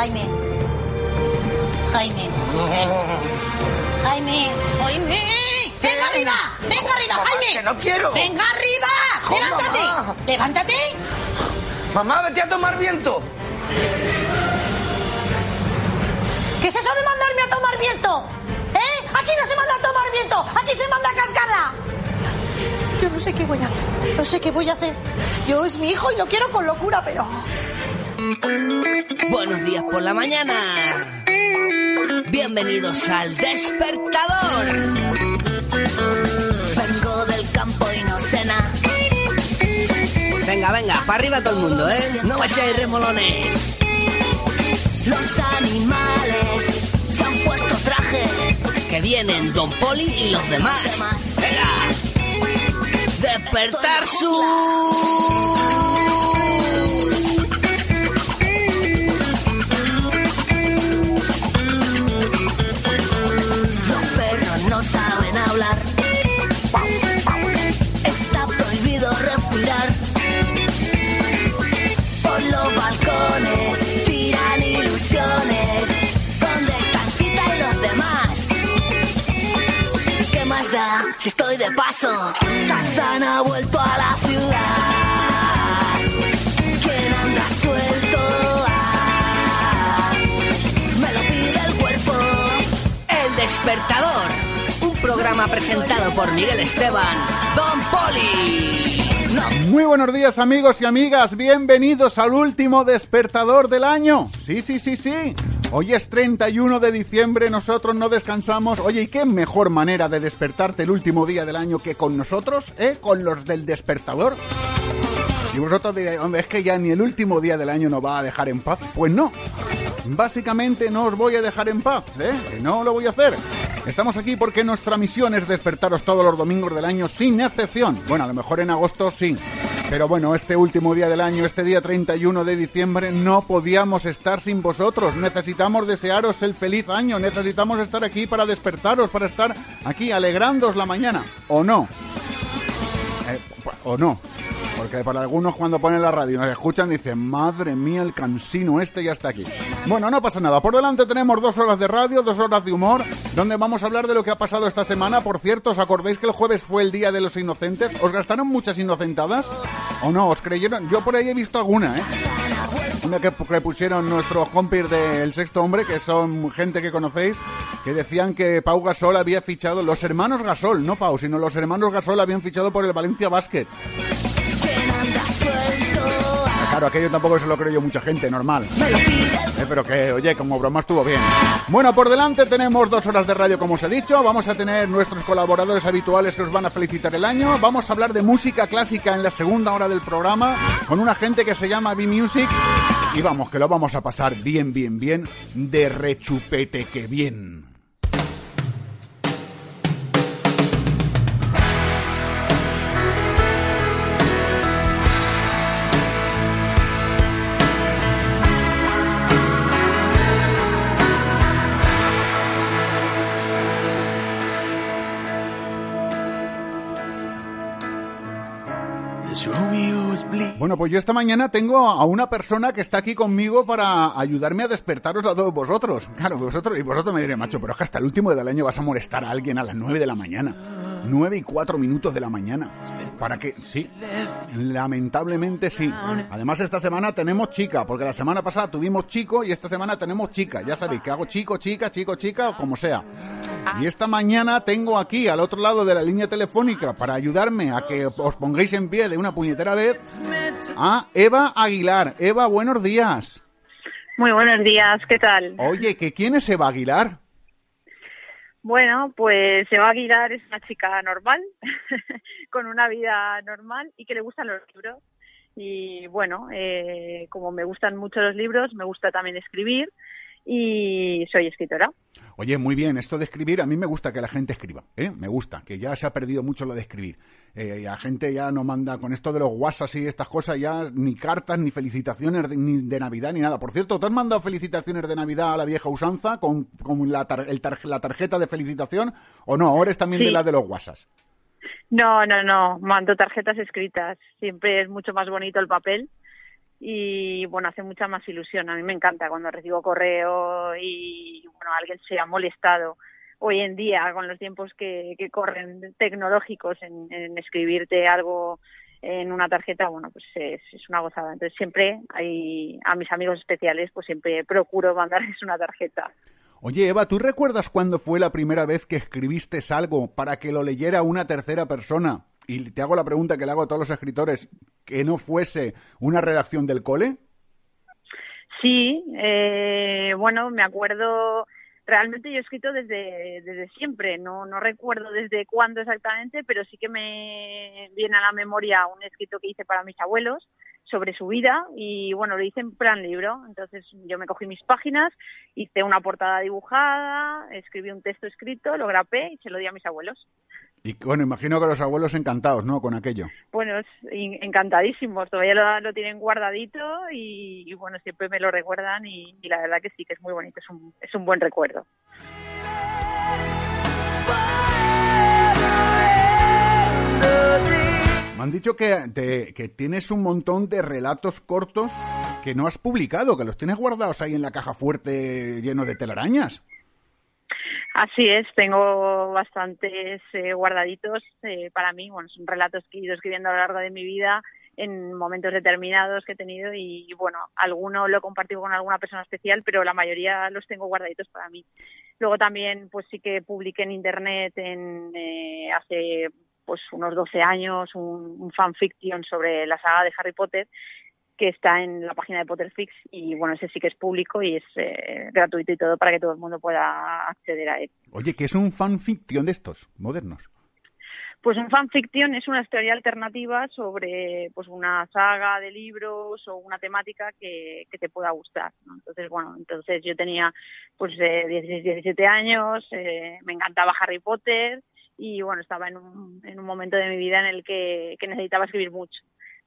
Jaime. Jaime. Jaime. Jaime. Venga arriba. Venga arriba, Jaime. que no quiero. Venga arriba. Levántate. mamá. Levántate. Mamá, vete a tomar viento. ¿Qué es eso de mandarme a tomar viento? ¿Eh? Aquí no se manda a tomar viento. Aquí se manda a cascarla. Yo no sé qué voy a hacer. No sé qué voy a hacer. Yo es mi hijo y lo quiero con locura, pero... Buenos días por la mañana. Bienvenidos al despertador. Vengo del campo y no cena. Venga, venga, para arriba todo el mundo, ¿eh? No me seáis remolones. Los animales se han puesto traje. Que vienen Don Poli y los demás. Venga. Despertar su... si estoy de paso? Tarzán ha vuelto a la ciudad. ¿Quién anda suelto? Ah, me lo pide el cuerpo. El despertador. Un programa presentado por Miguel Esteban. Don Poli. Muy buenos días amigos y amigas, bienvenidos al último despertador del año. Sí, sí, sí, sí. Hoy es 31 de diciembre, nosotros no descansamos. Oye, ¿y qué mejor manera de despertarte el último día del año que con nosotros, eh? Con los del despertador. Y vosotros diréis, hombre, es que ya ni el último día del año nos va a dejar en paz. Pues no. Básicamente no os voy a dejar en paz, ¿eh? No lo voy a hacer. Estamos aquí porque nuestra misión es despertaros todos los domingos del año sin excepción. Bueno, a lo mejor en agosto sí. Pero bueno, este último día del año, este día 31 de diciembre, no podíamos estar sin vosotros. Necesitamos desearos el feliz año. Necesitamos estar aquí para despertaros, para estar aquí alegrándoos la mañana. ¿O no? ¿O no? Porque para algunos cuando ponen la radio y nos escuchan dicen, madre mía, el cansino este ya está aquí. Bueno, no pasa nada. Por delante tenemos dos horas de radio, dos horas de humor, donde vamos a hablar de lo que ha pasado esta semana. Por cierto, ¿os acordáis que el jueves fue el Día de los Inocentes? ¿Os gastaron muchas inocentadas? ¿O no? ¿Os creyeron? Yo por ahí he visto alguna, ¿eh? Una que, que pusieron nuestros compis del Sexto Hombre, que son gente que conocéis, que decían que Pau Gasol había fichado, los hermanos Gasol, no Pau, sino los hermanos Gasol habían fichado por el Valencia Basket. Claro, aquello tampoco se lo creyó mucha gente, normal. Eh, pero que, oye, como broma estuvo bien. Bueno, por delante tenemos dos horas de radio, como os he dicho. Vamos a tener nuestros colaboradores habituales que os van a felicitar el año. Vamos a hablar de música clásica en la segunda hora del programa con una gente que se llama B-Music. Y vamos, que lo vamos a pasar bien, bien, bien. De rechupete que bien. Bueno, pues yo esta mañana tengo a una persona que está aquí conmigo para ayudarme a despertaros a todos vosotros. Claro, vosotros y vosotros me diréis, macho, pero es que hasta el último del año vas a molestar a alguien a las 9 de la mañana. 9 y 4 minutos de la mañana. Para que, sí, lamentablemente sí. Además esta semana tenemos chica, porque la semana pasada tuvimos chico y esta semana tenemos chica. Ya sabéis que hago chico, chica, chico, chica o como sea. Y esta mañana tengo aquí al otro lado de la línea telefónica para ayudarme a que os pongáis en pie de una puñetera vez a Eva Aguilar. Eva, buenos días. Muy buenos días, ¿qué tal? Oye, ¿que quién es Eva Aguilar? Bueno, pues Eva Aguilar es una chica normal, con una vida normal y que le gustan los libros. Y bueno, eh, como me gustan mucho los libros, me gusta también escribir y soy escritora. Oye, muy bien, esto de escribir, a mí me gusta que la gente escriba, ¿eh? Me gusta, que ya se ha perdido mucho lo de escribir. Eh, la gente ya no manda, con esto de los WhatsApp y estas cosas, ya ni cartas, ni felicitaciones de, ni de Navidad, ni nada. Por cierto, ¿te has mandado felicitaciones de Navidad a la vieja usanza con, con la, tar- el tar- la tarjeta de felicitación o no? ¿Ahora es también de la de los WhatsApp? No, no, no, mando tarjetas escritas. Siempre es mucho más bonito el papel y bueno, hace mucha más ilusión. A mí me encanta cuando recibo correo y bueno, alguien se ha molestado hoy en día con los tiempos que, corren tecnológicos en, escribirte algo en una tarjeta, bueno, pues es, es una gozada. Entonces siempre hay a mis amigos especiales, pues siempre procuro mandarles una tarjeta. Oye, Eva, ¿tú recuerdas cuándo fue la primera vez que escribiste algo para que lo leyera una tercera persona? Y te hago la pregunta que le hago a todos los escritores, que no fuese una redacción del cole. Sí, eh, bueno, me acuerdo, realmente yo he escrito desde, desde siempre, no, no recuerdo desde cuándo exactamente, pero sí que me viene a la memoria un escrito que hice para mis abuelos sobre su vida y bueno, lo hice en plan libro, entonces yo me cogí mis páginas, hice una portada dibujada, escribí un texto escrito, lo grapé y se lo di a mis abuelos. Y bueno, imagino que los abuelos encantados, ¿no? Con aquello. Bueno, encantadísimos, todavía lo, lo tienen guardadito y, y, bueno, siempre me lo recuerdan y, y la verdad que sí, que es muy bonito, es un, es un buen recuerdo. Me han dicho que, te- que tienes un montón de relatos cortos que no has publicado, que los tienes guardados ahí en la caja fuerte lleno de telarañas. Así es, tengo bastantes eh, guardaditos eh, para mí. Bueno, son relatos que he ido escribiendo a lo largo de mi vida en momentos determinados que he tenido y, bueno, alguno lo he compartido con alguna persona especial, pero la mayoría los tengo guardaditos para mí. Luego también, pues sí que publiqué en internet en, eh, hace pues unos 12 años un fanfiction sobre la saga de Harry Potter que está en la página de Potterfix y bueno, ese sí que es público y es eh, gratuito y todo para que todo el mundo pueda acceder a él. Oye, que es un fanfiction de estos, modernos. Pues un fanfiction es una historia alternativa sobre pues una saga de libros o una temática que, que te pueda gustar. ¿no? Entonces, bueno, entonces yo tenía pues eh, 16, 17 años, eh, me encantaba Harry Potter y bueno, estaba en un, en un momento de mi vida en el que, que necesitaba escribir mucho.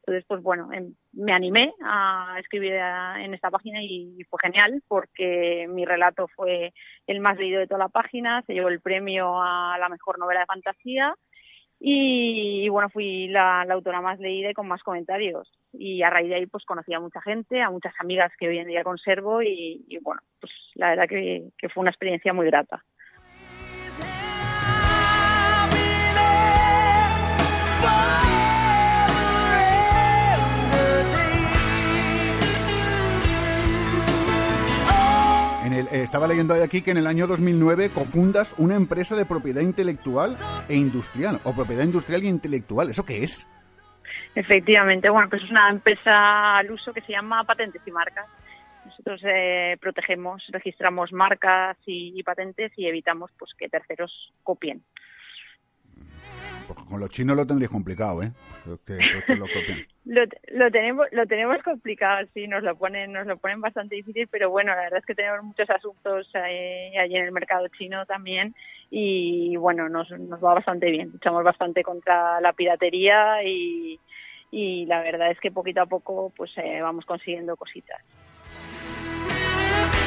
Entonces, pues bueno, em, me animé a escribir a- en esta página y fue genial porque mi relato fue el más leído de toda la página, se llevó el premio a la mejor novela de fantasía y, bueno, fui la, la autora más leída y con más comentarios. Y a raíz de ahí pues conocí a mucha gente, a muchas amigas que hoy en día conservo y, y, bueno, pues la verdad que, que fue una experiencia muy grata. En el- eh, estaba leyendo aquí que en el año 2009 cofundas una empresa de propiedad intelectual e industrial, o propiedad industrial y intelectual. ¿Eso qué es? Efectivamente, bueno, pues es una empresa al uso que se llama Patentes y Marcas. Nosotros eh, protegemos, registramos marcas y, y patentes y evitamos pues que terceros copien. Pues con los chinos lo tendréis complicado, ¿eh? Que- que lo copian. Lo, lo tenemos lo tenemos complicado, sí, nos lo ponen nos lo ponen bastante difícil, pero bueno, la verdad es que tenemos muchos asuntos eh, allí en el mercado chino también y bueno, nos, nos va bastante bien. Luchamos bastante contra la piratería y, y la verdad es que poquito a poco pues eh, vamos consiguiendo cositas.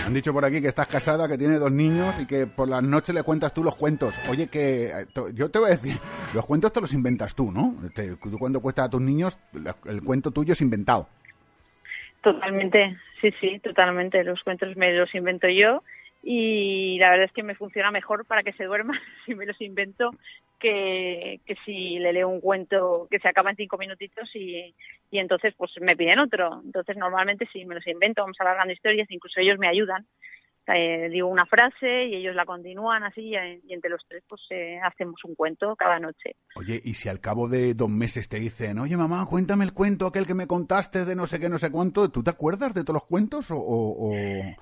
Han dicho por aquí que estás casada, que tienes dos niños y que por las noches le cuentas tú los cuentos. Oye, que eh, yo te voy a decir, los cuentos te los inventas tú, ¿no? Te- tú cuando cuentas a tus niños, el cuento tuyo es inventado. Totalmente, sí, sí, totalmente. Los cuentos me los invento yo y la verdad es que me funciona mejor para que se duerma si me los invento que, que si le leo un cuento que se acaba en cinco minutitos y, y entonces pues me piden otro. Entonces normalmente si me los invento, vamos alargando historias, incluso ellos me ayudan. Eh, digo una frase y ellos la continúan así y, entre los tres pues eh, hacemos un cuento cada noche. Oye, y si al cabo de dos meses te dicen, oye mamá, cuéntame el cuento aquel que me contaste de no sé qué, no sé cuánto, ¿tú te acuerdas de todos los cuentos o...? o, o-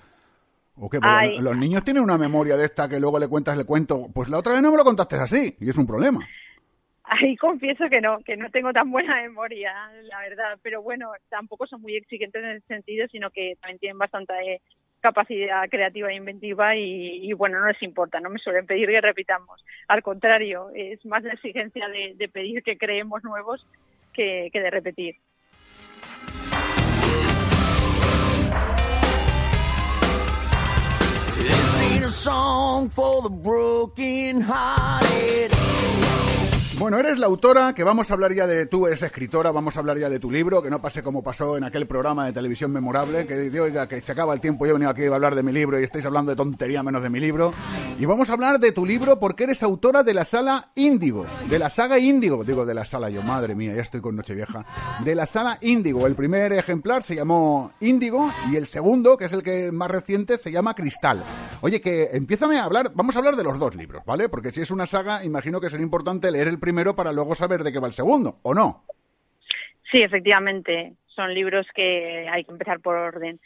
o qué? Porque Ay. los niños tienen una memoria de esta que luego le cuentas el cuento. Pues la otra vez no me lo contaste así, y es un problema. ahí confieso que no, que no tengo tan buena memoria, la verdad, pero bueno, tampoco son muy exigentes en ese sentido, sino que también tienen bastante capacidad creativa e inventiva y, bueno, no les importa, no me suelen pedir que repitamos. Al contrario, es más la exigencia de, pedir que creemos nuevos que, que de repetir. a song for the broken hearted. Bueno, eres la autora, que vamos a hablar ya de, tú eres escritora, vamos a hablar ya de tu libro, que no pase como pasó en aquel programa de televisión memorable, que digo, oiga, que se acaba el tiempo, yo he venido aquí a hablar de mi libro y estáis hablando de tontería menos de mi libro. Y vamos a hablar de tu libro porque eres autora de la sala Índigo, de la saga Índigo, digo de la sala yo, madre mía, ya estoy con Nochevieja, de la sala Índigo. El primer ejemplar se llamó Índigo y el segundo, que es el que más reciente, se llama Cristal. Oye, que empiézame a hablar, vamos a hablar de los dos libros, ¿vale? Porque si es una saga, imagino que sería importante leer el primero para luego saber de qué va el segundo, ¿o no? Sí, efectivamente, son libros que hay que empezar por orden.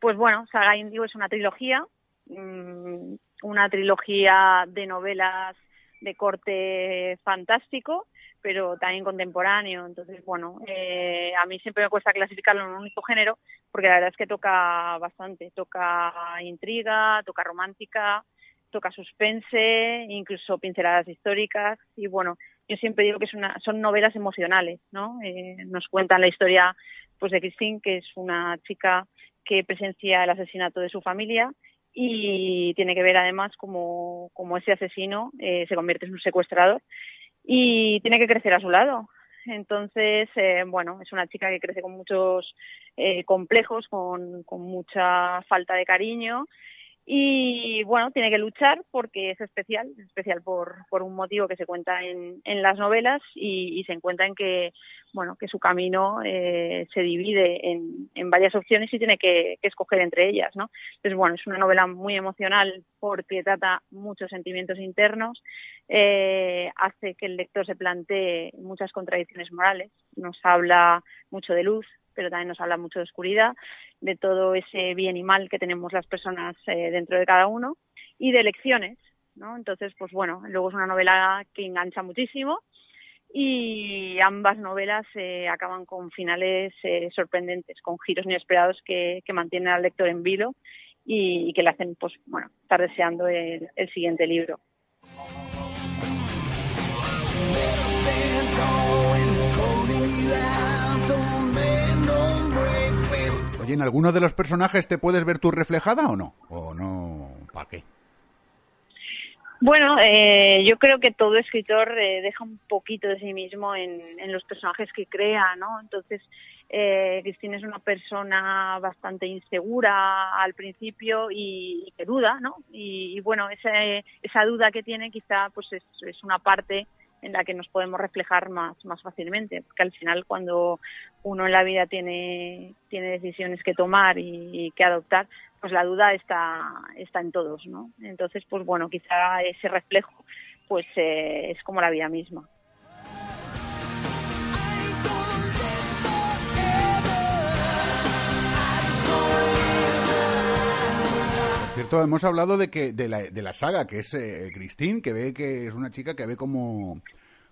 Pues bueno, Saga Indigo es una trilogía, mm, una trilogía de novelas de corte fantástico, pero también contemporáneo. Entonces, bueno, eh, a mí siempre me cuesta clasificarlo en un único género, porque la verdad es que toca bastante. Toca intriga, toca romántica, toca suspense, incluso pinceladas históricas. Y bueno, yo siempre digo que es una, son novelas emocionales, ¿no? Eh, nos cuentan la historia pues de Christine, que es una chica que presencia el asesinato de su familia y tiene que ver además como, como ese asesino eh, se convierte en un secuestrador y tiene que crecer a su lado. Entonces, eh, bueno, es una chica que crece con muchos complejos, con, con mucha falta de cariño y bueno, tiene que luchar porque es especial, es especial por, por un motivo que se cuenta en, en las novelas y, se encuentra en que, bueno, que su camino eh, se divide en, en, varias opciones y tiene que, escoger entre ellas, ¿no? Entonces, bueno, es una novela muy emocional porque trata muchos sentimientos internos, eh, hace que el lector se plantee muchas contradicciones morales, nos habla mucho de luz, pero también nos habla mucho de oscuridad, de todo ese bien y mal que tenemos las personas eh, dentro de cada uno y de lecciones, ¿no? Entonces, pues bueno, luego es una novela que engancha muchísimo y ambas novelas eh, acaban con finales eh, sorprendentes, con giros inesperados que, que, mantienen al lector en vilo y, que le hacen, pues bueno, estar deseando el siguiente libro. ¿Y en alguno de los personajes te puedes ver tú reflejada o no? ¿O no? ¿Para qué? Bueno, eh, yo creo que todo escritor eh, deja un poquito de sí mismo en, los personajes que crea, ¿no? Entonces, eh, Cristina es una persona bastante insegura al principio y, que duda, ¿no? Y, bueno, esa, esa duda que tiene quizá pues es, es una parte en la que nos podemos reflejar más, más fácilmente, porque al final cuando uno en la vida tiene, tiene decisiones que tomar y, que adoptar, pues la duda está, está en todos, ¿no? Entonces, pues bueno, quizá ese reflejo pues eh, es como la vida misma. Cierto, hemos hablado de que de la, de la saga, que es eh, Christine, que ve que es una chica que ve como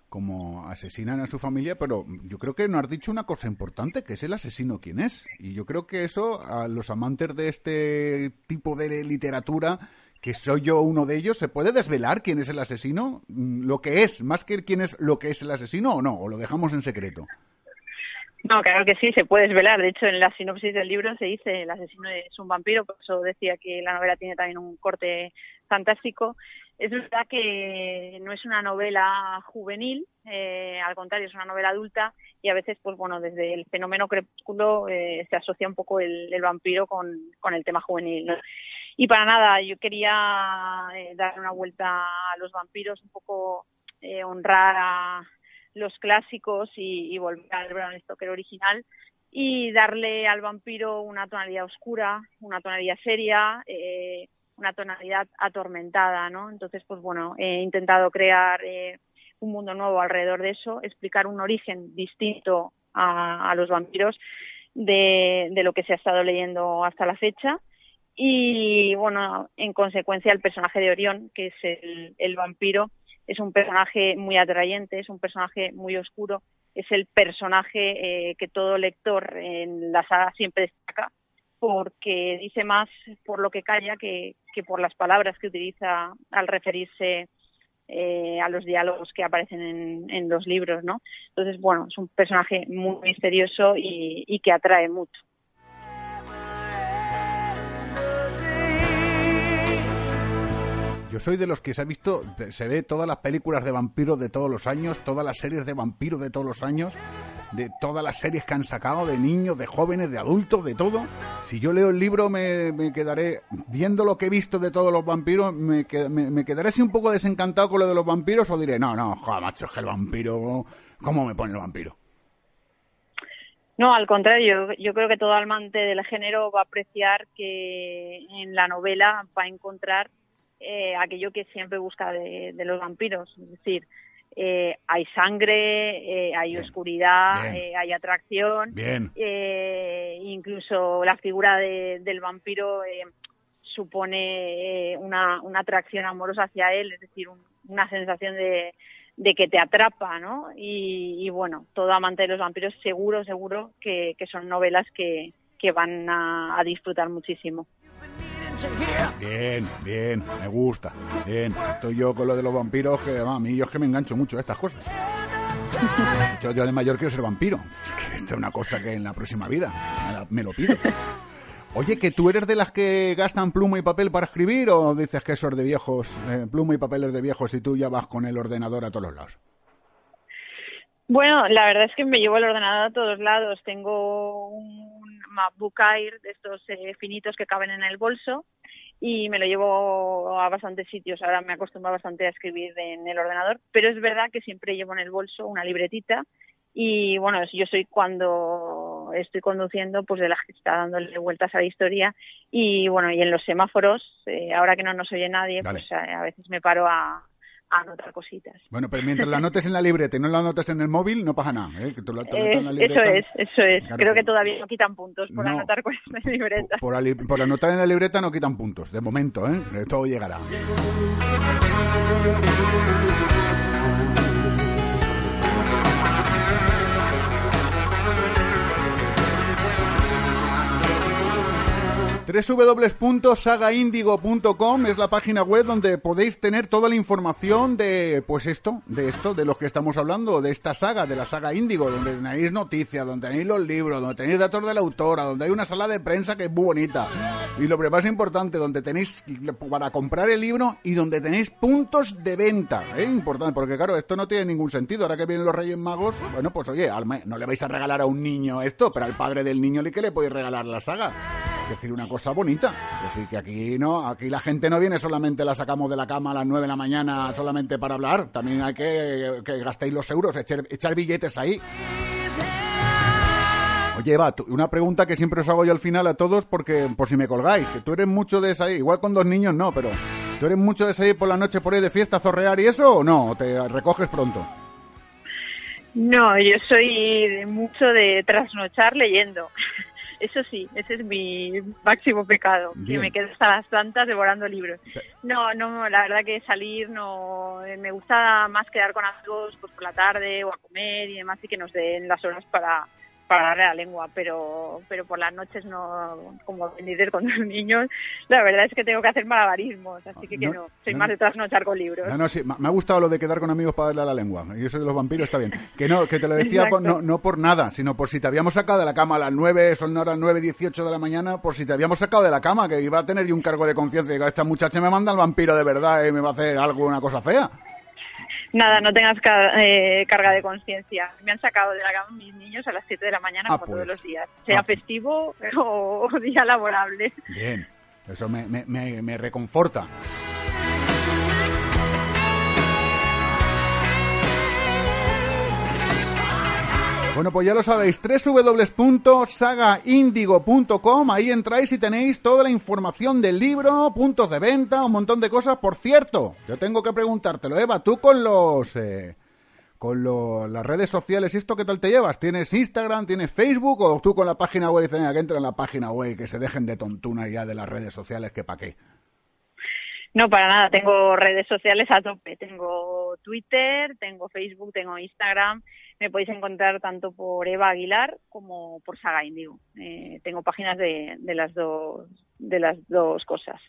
como asesinan a su familia, pero yo creo que no has dicho una cosa importante, que es el asesino quién es. Y yo creo que eso a los amantes de este tipo de literatura, que soy yo uno de ellos, ¿se puede desvelar quién es el asesino? Mm, ¿Lo que es, más que quién es lo que es el asesino o no? ¿O lo dejamos en secreto? No, claro que sí, se puede desvelar. De hecho, en la sinopsis del libro se dice el asesino es un vampiro, por eso decía que la novela tiene también un corte fantástico. Es verdad que no es una novela juvenil, eh, al contrario, es una novela adulta y a veces, pues bueno, desde el fenómeno crepúsculo eh, se asocia un poco el, vampiro con, el tema juvenil. Y para nada, yo quería eh, dar una vuelta a los vampiros, un poco honrar a los clásicos y, volver al Bram Stoker original y darle al vampiro una tonalidad oscura, una tonalidad seria, eh, una tonalidad atormentada, ¿no? Entonces, pues bueno, he intentado crear eh, un mundo nuevo alrededor de eso, explicar un origen distinto a, los vampiros de, lo que se ha estado leyendo hasta la fecha. Y bueno, en consecuencia, el personaje de Orión, que es el, el vampiro, es un personaje muy atrayente, es un personaje muy oscuro, es el personaje eh, que todo lector en la saga siempre destaca porque dice más por lo que calla que, que por las palabras que utiliza al referirse eh, a los diálogos que aparecen en, en, los libros, ¿no? Entonces, bueno, es un personaje muy misterioso y, y que atrae mucho. Yo soy de los que se ha visto, se ve todas las películas de vampiros de todos los años, todas las series de vampiros de todos los años, de todas las series que han sacado, de niños, de jóvenes, de adultos, de todo. Si yo leo el libro me, quedaré, viendo lo que he visto de todos los vampiros, me, me, me, quedaré así un poco desencantado con lo de los vampiros o diré, no, no, joder, macho, es que el vampiro, ¿cómo me pone el vampiro? No, al contrario, yo creo que todo amante del género va a apreciar que en la novela va a encontrar eh, aquello que siempre busca de, de, los vampiros, es decir, eh, hay sangre, eh, hay Bien. oscuridad, Bien. eh, hay atracción, Bien. eh, incluso la figura de, del vampiro supone eh, una, una atracción amorosa hacia él, es decir, un- una sensación de, de que te atrapa, ¿no? Y, y bueno, todo amante de los vampiros seguro, seguro que, que son novelas que, que van a, a disfrutar muchísimo. Bien, bien, me gusta. Bien, estoy yo con lo de los vampiros, que a mí yo es que me engancho mucho a estas cosas. Yo, de mayor quiero ser vampiro. Esta es una cosa que en la próxima vida me, lo pido. Oye, ¿que tú eres de las que gastan pluma y papel para escribir o dices que eso es de viejos, eh, pluma y papel es de viejos y tú ya vas con el ordenador a todos lados? Bueno, la verdad es que me llevo el ordenador a todos lados. Tengo un MacBook Air de estos eh, finitos que caben en el bolso y me lo llevo a bastantes sitios. Ahora me acostumbro bastante a escribir en el ordenador, pero es verdad que siempre llevo en el bolso una libretita y bueno, yo soy cuando estoy conduciendo, pues de las que está dándole vueltas a la historia y bueno, y en los semáforos, eh, ahora que no nos oye nadie, pues a, a veces me paro a, a anotar cositas. Bueno, pero mientras la anotes en la libreta y no la anotes en el móvil, no pasa nada. ¿eh? Que Eh, en la eso es, eso es. Claro Creo que- todavía no quitan puntos por No. anotar cosas en libreta. Por anotar en la libreta no quitan puntos, de momento, ¿eh? Todo llegará. www.sagaindigo.com es la página web donde podéis tener toda la información de, pues esto, de esto, de los que estamos hablando, de esta saga, de la saga Índigo, donde tenéis noticias, donde tenéis los libros, donde tenéis datos de la autora, donde hay una sala de prensa que es bonita. Y lo más importante, donde tenéis para comprar el libro y donde tenéis puntos de venta. ¿eh? Importante, porque claro, esto no tiene ningún sentido. Ahora que vienen los Reyes Magos, bueno, pues oye, no le vais a regalar a un niño esto, pero al padre del niño le que le podéis regalar la saga. Decir, una cosa bonita. Es decir, que aquí no, aquí la gente no viene solamente la sacamos de la cama a las 9 de la mañana solamente para hablar. También hay que que gastéis los euros, echar, echar billetes ahí. Oye, Eva, una pregunta que siempre os hago yo al final a todos, porque por si me colgáis, que tú eres mucho de salir, igual con dos niños no, pero ¿tú eres mucho de salir por la noche por ahí de fiesta, zorrear y eso o no? ¿O te recoges pronto? No, yo soy de mucho de trasnochar leyendo. Eso sí, ese es mi máximo pecado, Bien. que me quedo hasta las tantas devorando libros. No, no, la verdad que salir no, eh, me gusta más quedar con amigos pues por la tarde o a comer y demás y que nos den las horas para para darle la lengua, pero pero por las noches no, como dices con los niños, la verdad es que tengo que hacer malabarismos, así que, que No, soy no, más de trasnochar con libros. No, no, sí, me ha gustado lo de quedar con amigos para darle a la lengua. Y eso de los vampiros está bien. Que no, que te lo decía por- no, no por nada, sino por si te habíamos sacado de la cama a las 9, son ahora las 9, 18 de la mañana, por si te habíamos sacado de la cama, que iba a tener yo un cargo de conciencia. Digo, esta muchacha me manda al vampiro de verdad y me va a hacer algo, una cosa fea. Nada, no tengas car- eh, carga de conciencia. Me han sacado de la cama mis niños a las 7 de la mañana Ah, como pues. todos los días, sea Ah. festivo o, día laborable. Bien, eso me, me, me, me reconforta. Bueno, pues ya lo sabéis, www.sagaindigo.com, ahí entráis y tenéis toda la información del libro, puntos de venta, un montón de cosas. Por cierto, yo tengo que preguntártelo, Eva, tú con los... eh, con lo- las redes sociales esto, ¿qué tal te llevas? ¿Tienes Instagram, tienes Facebook o tú con la página web dices, "Mira, que entren en la página web que se dejen de tontuna ya de las redes sociales, que pa' qué? No, para nada. Tengo redes sociales a tope. Tengo Twitter, tengo Facebook, tengo Instagram. Me podéis encontrar tanto por Eva Aguilar como por Saga Indigo. Eh, tengo páginas de, de las dos de las dos cosas.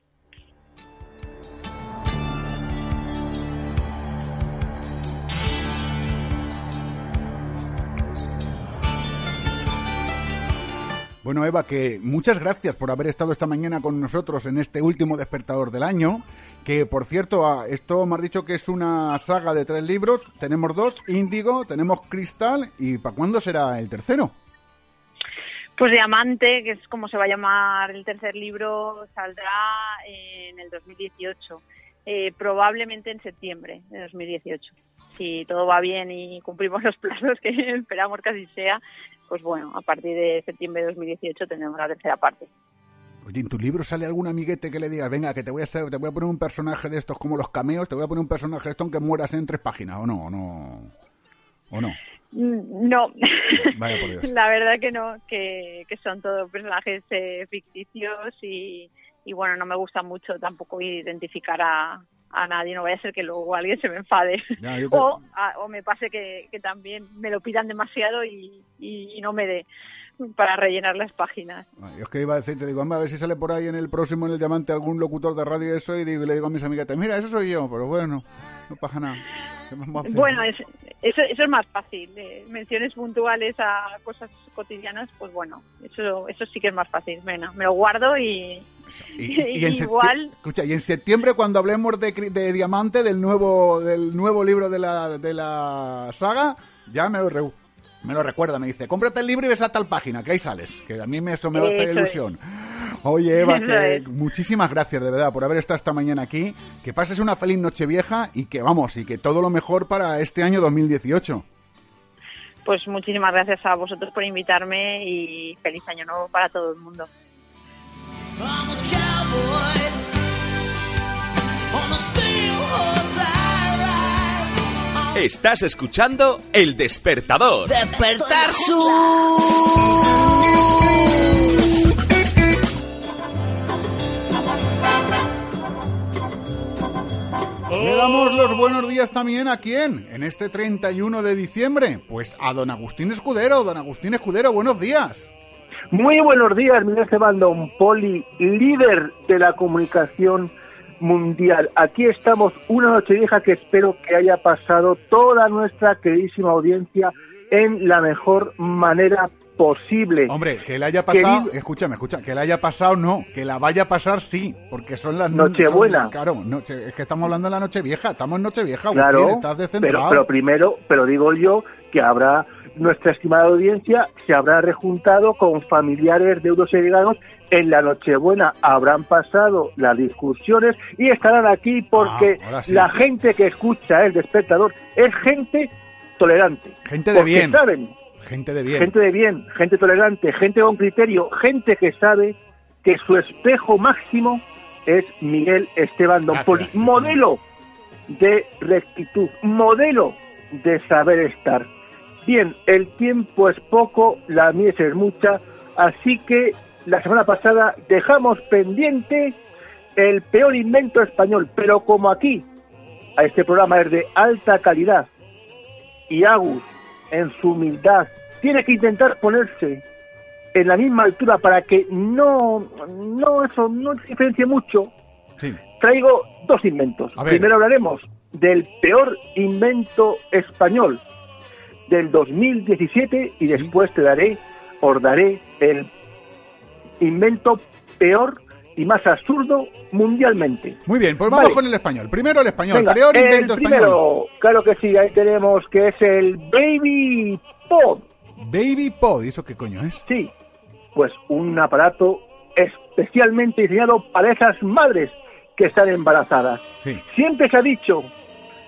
Bueno, Eva, que muchas gracias por haber estado esta mañana con nosotros en este último despertador del año. Que, por cierto, esto me has dicho que es una saga de tres libros. Tenemos dos, Índigo, tenemos Cristal. ¿Y para cuándo será el tercero? Pues Diamante, que es como se va a llamar el tercer libro, saldrá en el 2018. Eh, probablemente en septiembre de 2018. Si todo va bien y cumplimos los plazos que esperamos que así sea, pues bueno, a partir de septiembre de 2018 tendremos la tercera parte. Oye, ¿en tu libro sale algún amiguete que le digas, venga, que te voy a hacer, te voy a poner un personaje de estos como los cameos, te voy a poner un personaje de estos aunque mueras en tres páginas, o no, o no, o no? Mm, no, Vaya por Dios. la verdad que no, que, que son todos personajes eh, ficticios y, y bueno, no me gusta mucho tampoco identificar a, a nadie, no vaya a ser que luego alguien se me enfade Ya, te- o, a- o me pase que, que también me lo pidan demasiado y, y, y no me dé para rellenar las páginas. Yo es que iba a decirte, digo, hombre, a ver si sale por ahí en el próximo, en el diamante, algún locutor de radio y eso, y, digo, y le digo a mis amiguetes, mira, eso soy yo, pero bueno, no pasa nada. Bueno, es, eso, eso es más fácil. eh, menciones puntuales a cosas cotidianas, pues bueno, eso, eso sí que es más fácil. Venga, me lo guardo y, Y, y en igual- escucha, y en septiembre cuando hablemos de, Diamante, del nuevo del nuevo libro de la, de la saga, ya me lo, re- me lo recuerda, me dice, cómprate el libro y ves a tal página, que ahí sales, que a mí me, eso me va a hacer es. ilusión. Oye, Eva, que muchísimas gracias de verdad por haber estado esta mañana aquí, que pases una feliz noche vieja y que vamos, y que todo lo mejor para este año 2018. pues muchísimas gracias a vosotros por invitarme y feliz año nuevo para todo el mundo. Estás escuchando El Despertador. Despertar su... Le damos los buenos días también a quién en este 31 de diciembre. Pues a don Agustín Escudero. Don Agustín Escudero, buenos días. Muy buenos días, Miguel Esteban Don Poli, líder de la comunicación mundial. Aquí estamos, una noche vieja que espero que haya pasado toda nuestra queridísima audiencia en la mejor manera posible. Hombre, que le haya pasado, Querido- escúchame, escucha, que le haya pasado no, que la vaya a pasar sí, porque son las Nochebuena. son- Claro, noche, es que estamos hablando de la noche vieja, estamos en noche vieja, Claro, Agustín, estás pero, descentrado. pero primero, pero digo yo que habrá nuestra estimada audiencia se habrá rejuntado con familiares de eurodelegados en la Nochebuena, habrán pasado las discusiones y estarán aquí porque Ah, sí. la gente que escucha el despertador es gente tolerante. Gente de Porque bien. saben, Gente de bien. gente de bien, gente tolerante, gente con criterio, gente que sabe que su espejo máximo es Miguel Esteban Don Poli, modelo de rectitud, modelo de saber estar. Bien, el tiempo es poco, la mies es mucha, así que la semana pasada dejamos pendiente el peor invento español, pero como aquí a este programa es de alta calidad y Agus, en su humildad, tiene que intentar ponerse en la misma altura para que no, no eso no se diferencie mucho, Sí. traigo dos inventos. Primero hablaremos del peor invento español del 2017 y después te daré, os daré el invento peor y más absurdo mundialmente. Muy bien, pues vamos Vale. con el español. Primero el español, Venga, peor el invento español. primero, claro que sí, ahí tenemos que es el Baby Pod. Baby Pod, ¿y eso qué coño es? Sí, pues un aparato especialmente diseñado para esas madres que están embarazadas. Sí. Siempre se ha dicho,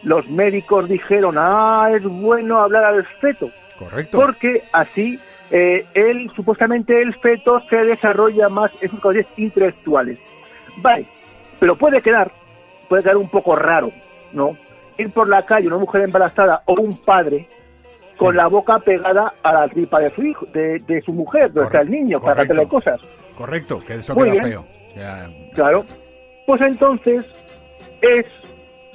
los médicos dijeron, ah, es bueno hablar al feto, Correcto. porque así eh, él, supuestamente el feto se desarrolla más en sus capacidades intelectuales. Vale, pero puede quedar, puede quedar un poco raro, ¿no? Ir por la calle una mujer embarazada o un padre con la boca pegada a la tripa de su hijo, de, de su mujer, donde está el niño, para hacerle cosas. Correcto, que eso Muy queda bien. feo. Ya- Claro. Pues entonces es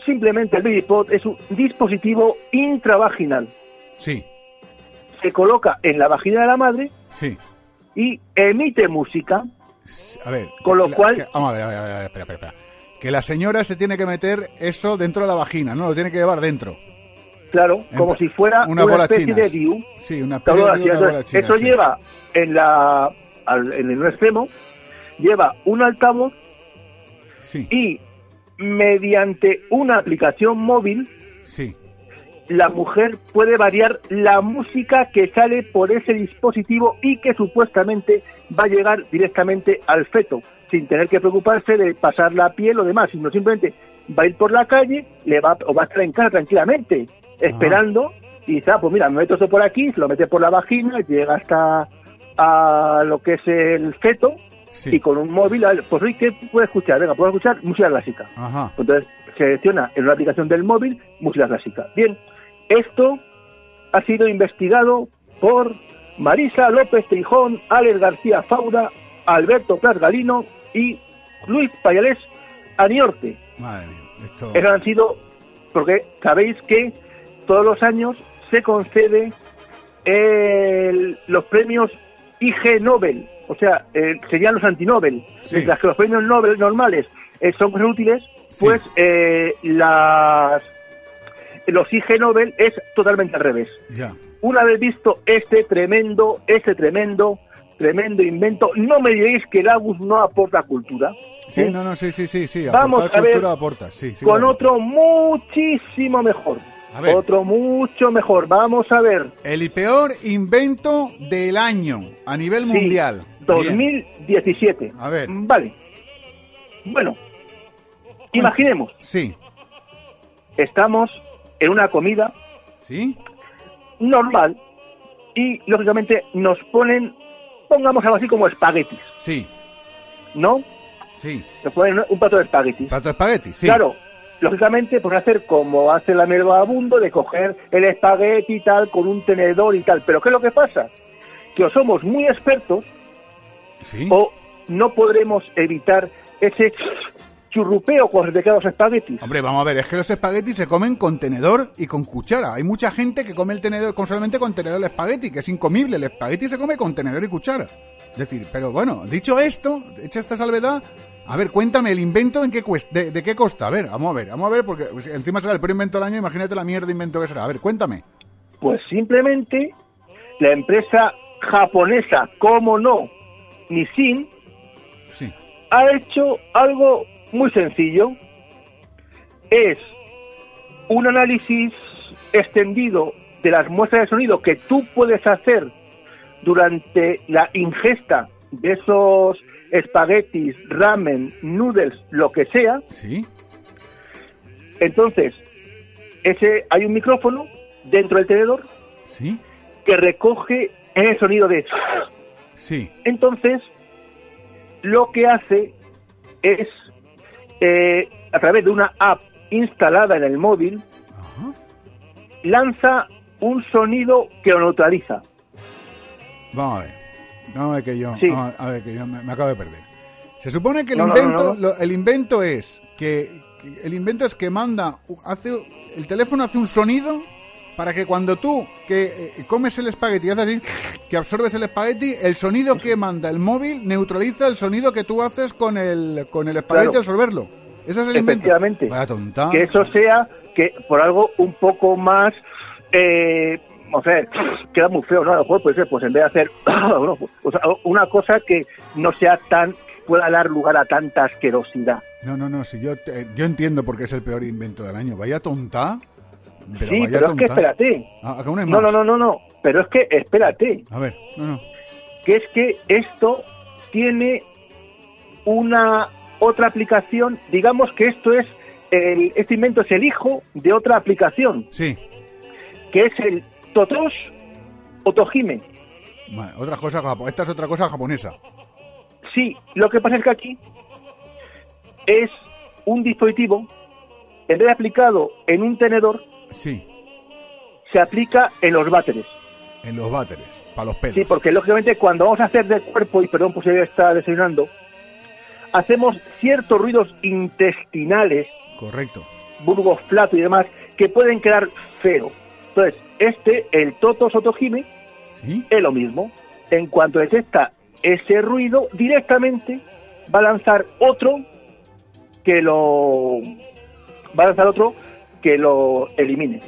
simplemente el baby pod es un dispositivo intravaginal. Sí, Se coloca en la vagina de la madre sí. y emite música. A ver. Con lo la- cual- que- vamos a ver, a ver, a ver, espera, espera, espera. Que la señora se tiene que meter eso dentro de la vagina, ¿no? Lo tiene que llevar dentro. Claro, En como si fuera una una, bola especie chinas. de DIU. Sí, una especie de una bola china, eso sí. lleva en la al- en el extremo lleva un altavoz Sí, y mediante una aplicación móvil sí. la mujer puede variar la música que sale por ese dispositivo y que supuestamente va a llegar directamente al feto, sin tener que preocuparse de pasar la piel o demás, sino simplemente va a ir por la calle, le va o va a estar en casa tranquilamente, esperando, y dice, ah, pues mira, me meto esto por aquí, se lo mete por la vagina, y llega hasta a lo que es el feto, Sí. y con un móvil, pues hoy, ¿qué puede escuchar? Venga, puedo escuchar música clásica. Ajá. Entonces selecciona en una aplicación del móvil música clásica. Bien, esto ha sido investigado por Marisa López Trijón, Alex García Faura, Alberto Plas Galino y Luis Payalés Aniorte. Madre mía. Esto... Esos han sido, porque sabéis que todos los años se concede el- los premios IG Nobel, o sea, eh, serían los antinobel, Sí. mientras que los premios Nobel normales eh, son cosas útiles, Sí. pues eh, las los IG Nobel es totalmente al revés. Ya. Una vez visto este tremendo, este tremendo, tremendo invento, no me diréis que el Agus no aporta cultura. Sí, ¿eh? no, no, sí, sí, sí, sí. Vamos a ver cultura aporta, sí, sí. con otro muchísimo mejor. A ver. Otro mucho mejor. Vamos a ver. El peor invento del año a nivel Sí, mundial. Bien. 2017. A ver. Vale. Bueno. Imaginemos, Sí, estamos en una comida sí, normal y, lógicamente, nos ponen, pongamos algo así como espaguetis, sí, ¿no? sí. Nos ponen un plato de espaguetis. Plato de espagueti, sí. Claro, lógicamente, pues hacer como hace la abundo de coger el espagueti y tal con un tenedor y tal. Pero ¿qué es lo que pasa? Que somos muy expertos Sí. o no podremos evitar ese churrupeo quedan los espaguetis. Hombre, vamos a ver, es que los espaguetis se comen con tenedor y con cuchara. Hay mucha gente que come el tenedor con solamente con tenedor el espagueti, que es incomible. El espagueti se come con tenedor y cuchara. Es decir, pero bueno, dicho esto, hecha esta salvedad, a ver, cuéntame el invento en qué cuesta, de, de qué costa. A ver, vamos a ver, vamos a ver, porque encima será el primer invento del año, imagínate la mierda de invento que será. A ver, cuéntame. Pues simplemente la empresa japonesa, como no, Nissin, Sí. ha hecho algo muy sencillo. Es un análisis extendido de las muestras de sonido que tú puedes hacer durante la ingesta de esos espaguetis, ramen, noodles, lo que sea. Sí. Entonces, ese hay un micrófono dentro del tenedor Sí. que recoge el sonido de... Sí. Entonces, lo que hace es, eh, a través de una app instalada en el móvil, Ajá. lanza un sonido que lo neutraliza. Vamos a ver. Vamos a ver que yo, Sí. vamos a ver que yo me, me acabo de perder. Se supone que el No, invento, no, no. lo- el invento es que, que el invento es que manda, hace, el teléfono hace un sonido para que cuando tú que eh, comes el espagueti y haces así, que absorbes el espagueti, el sonido que manda el móvil neutraliza el sonido que tú haces con el con el espagueti Claro. absorberlo. Ese es el invento. Efectivamente. Vaya tonta. Que eso sea que por algo un poco más... Eh, o sea, queda muy feo, ¿no? A lo mejor puede ser, pues en vez de hacer o sea, una cosa que no sea tan pueda dar lugar a tanta asquerosidad. No, no, no, si yo, te- yo entiendo por qué es el peor invento del año. Vaya tonta. Pero sí, pero es que espérate. Ah, acá una hay No, no, no, no, no. Pero es que espérate. A ver, no, no. que es que esto tiene una otra aplicación, digamos que esto es el, este invento es el hijo de otra aplicación, Sí. que es el Totos o Tojime. Vale, otra cosa, esta es otra cosa japonesa. Sí, lo que pasa es que aquí es un dispositivo, en vez de aplicado en un tenedor, Sí, se aplica en los váteres. en los váteres, para los pelos. Sí, porque lógicamente cuando vamos a hacer de cuerpo, y perdón por si ella está desayunando, hacemos ciertos ruidos intestinales Correcto. Burgos Flato y demás, que pueden quedar feo. Entonces, este, el Toto Sotojime, ¿Sí? es lo mismo. En cuanto detecta ese ruido, directamente va a lanzar otro que lo va a lanzar otro que lo elimine.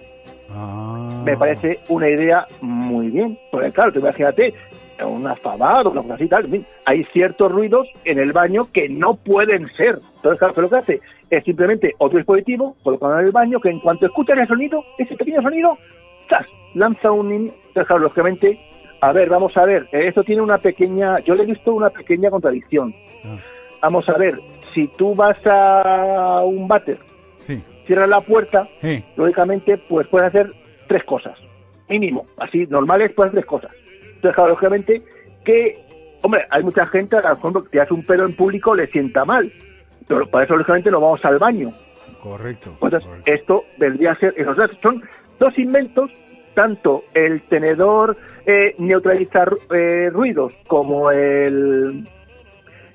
Ah. Me parece una idea muy bien. Porque claro, tú imagínate, una fabada, una cosa así tal, en fin, hay ciertos ruidos en el baño que no pueden ser. Entonces, claro, lo que hace es simplemente otro dispositivo colocado en el baño que en cuanto escucha ese sonido, ese pequeño sonido, ¡zas! lanza un... Entonces, claro, lógicamente, a ver, vamos a ver, eh, esto tiene una pequeña, yo le he visto una pequeña contradicción. Ah. Vamos a ver, si tú vas a un váter, Sí. Cierras la puerta, Sí. lógicamente, pues puedes hacer tres cosas. Mínimo, así, normales, puedes hacer tres cosas. Entonces, claro, lógicamente, que, hombre, hay mucha gente, a que te hace un pedo en público, le sienta mal. Pero para eso, lógicamente, no vamos al baño. Correcto. Entonces, correcto. esto vendría a ser, esos son dos inventos, tanto el tenedor eh, neutraliza eh, ruidos como el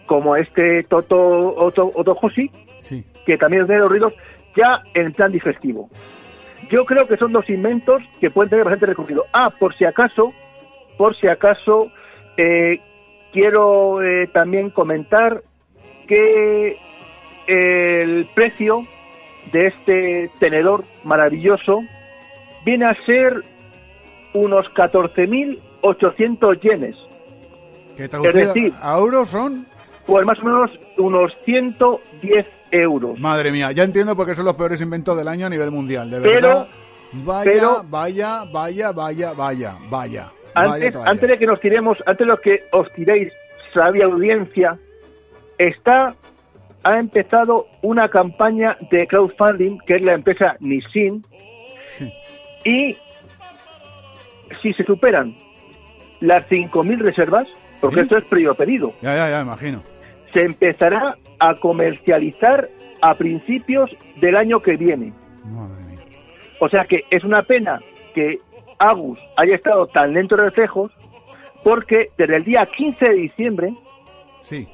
como este Toto Oto, Otojoshi, Sí. que también tiene los ruidos ya en plan digestivo. Yo creo que son dos inventos que pueden tener bastante recorrido. Ah, por si acaso, por si acaso, eh, quiero eh, también comentar que el precio de este tenedor maravilloso viene a ser unos 14.800 yenes, Que traducido decir- a euros son... pues más o menos unos 110 euros. Madre mía, ya entiendo por qué son los peores inventos del año a nivel mundial, de Pero- verdad. vaya, pero- vaya, vaya, vaya, vaya, vaya. Antes, vaya antes de que nos tiremos, antes de que os tiréis, sabia audiencia, está ha empezado una campaña de crowdfunding que es la empresa Nissin Sí. y si se superan las 5.000 reservas, porque ¿Sí? esto es previo pedido, Ya, ya, ya, imagino. Se empezará a comercializar a principios del año que viene. Madre mía. O sea que es una pena que Agus haya estado tan lento en reflejos porque desde el día 15 de diciembre Sí.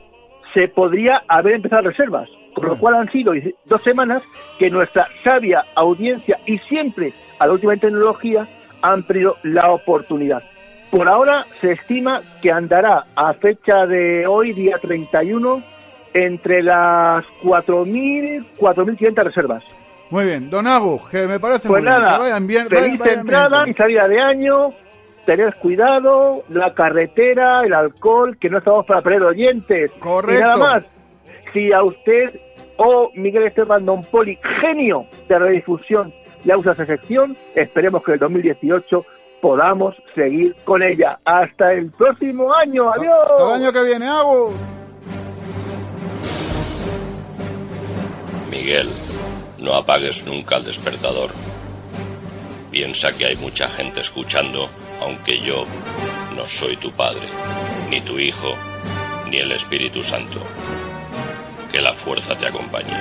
se podría haber empezado reservas, con lo cual han sido dos semanas que nuestra sabia audiencia y siempre a la última tecnología han perdido la oportunidad. Por ahora se estima que andará a fecha de hoy, día 31, entre las 4.000, 4.500 reservas. Muy bien, Don Agus, que me parece Pues muy bien. nada, Que vayan bien, feliz vayan- entrada bien. y salida de año. Tened cuidado, la carretera, el alcohol, que no estamos para perder oyentes. Correcto. Y nada más, si a usted o Miguel Esteban Don Poli, genio de redifusión, le gusta esa sección, esperemos que el 2018 podamos seguir con ella. Hasta el próximo año. Adiós. Hasta el año que viene, Agus. Miguel, no apagues nunca el despertador. Piensa que hay mucha gente escuchando, aunque yo no soy tu padre, ni tu hijo, ni el Espíritu Santo. Que la fuerza te acompañe.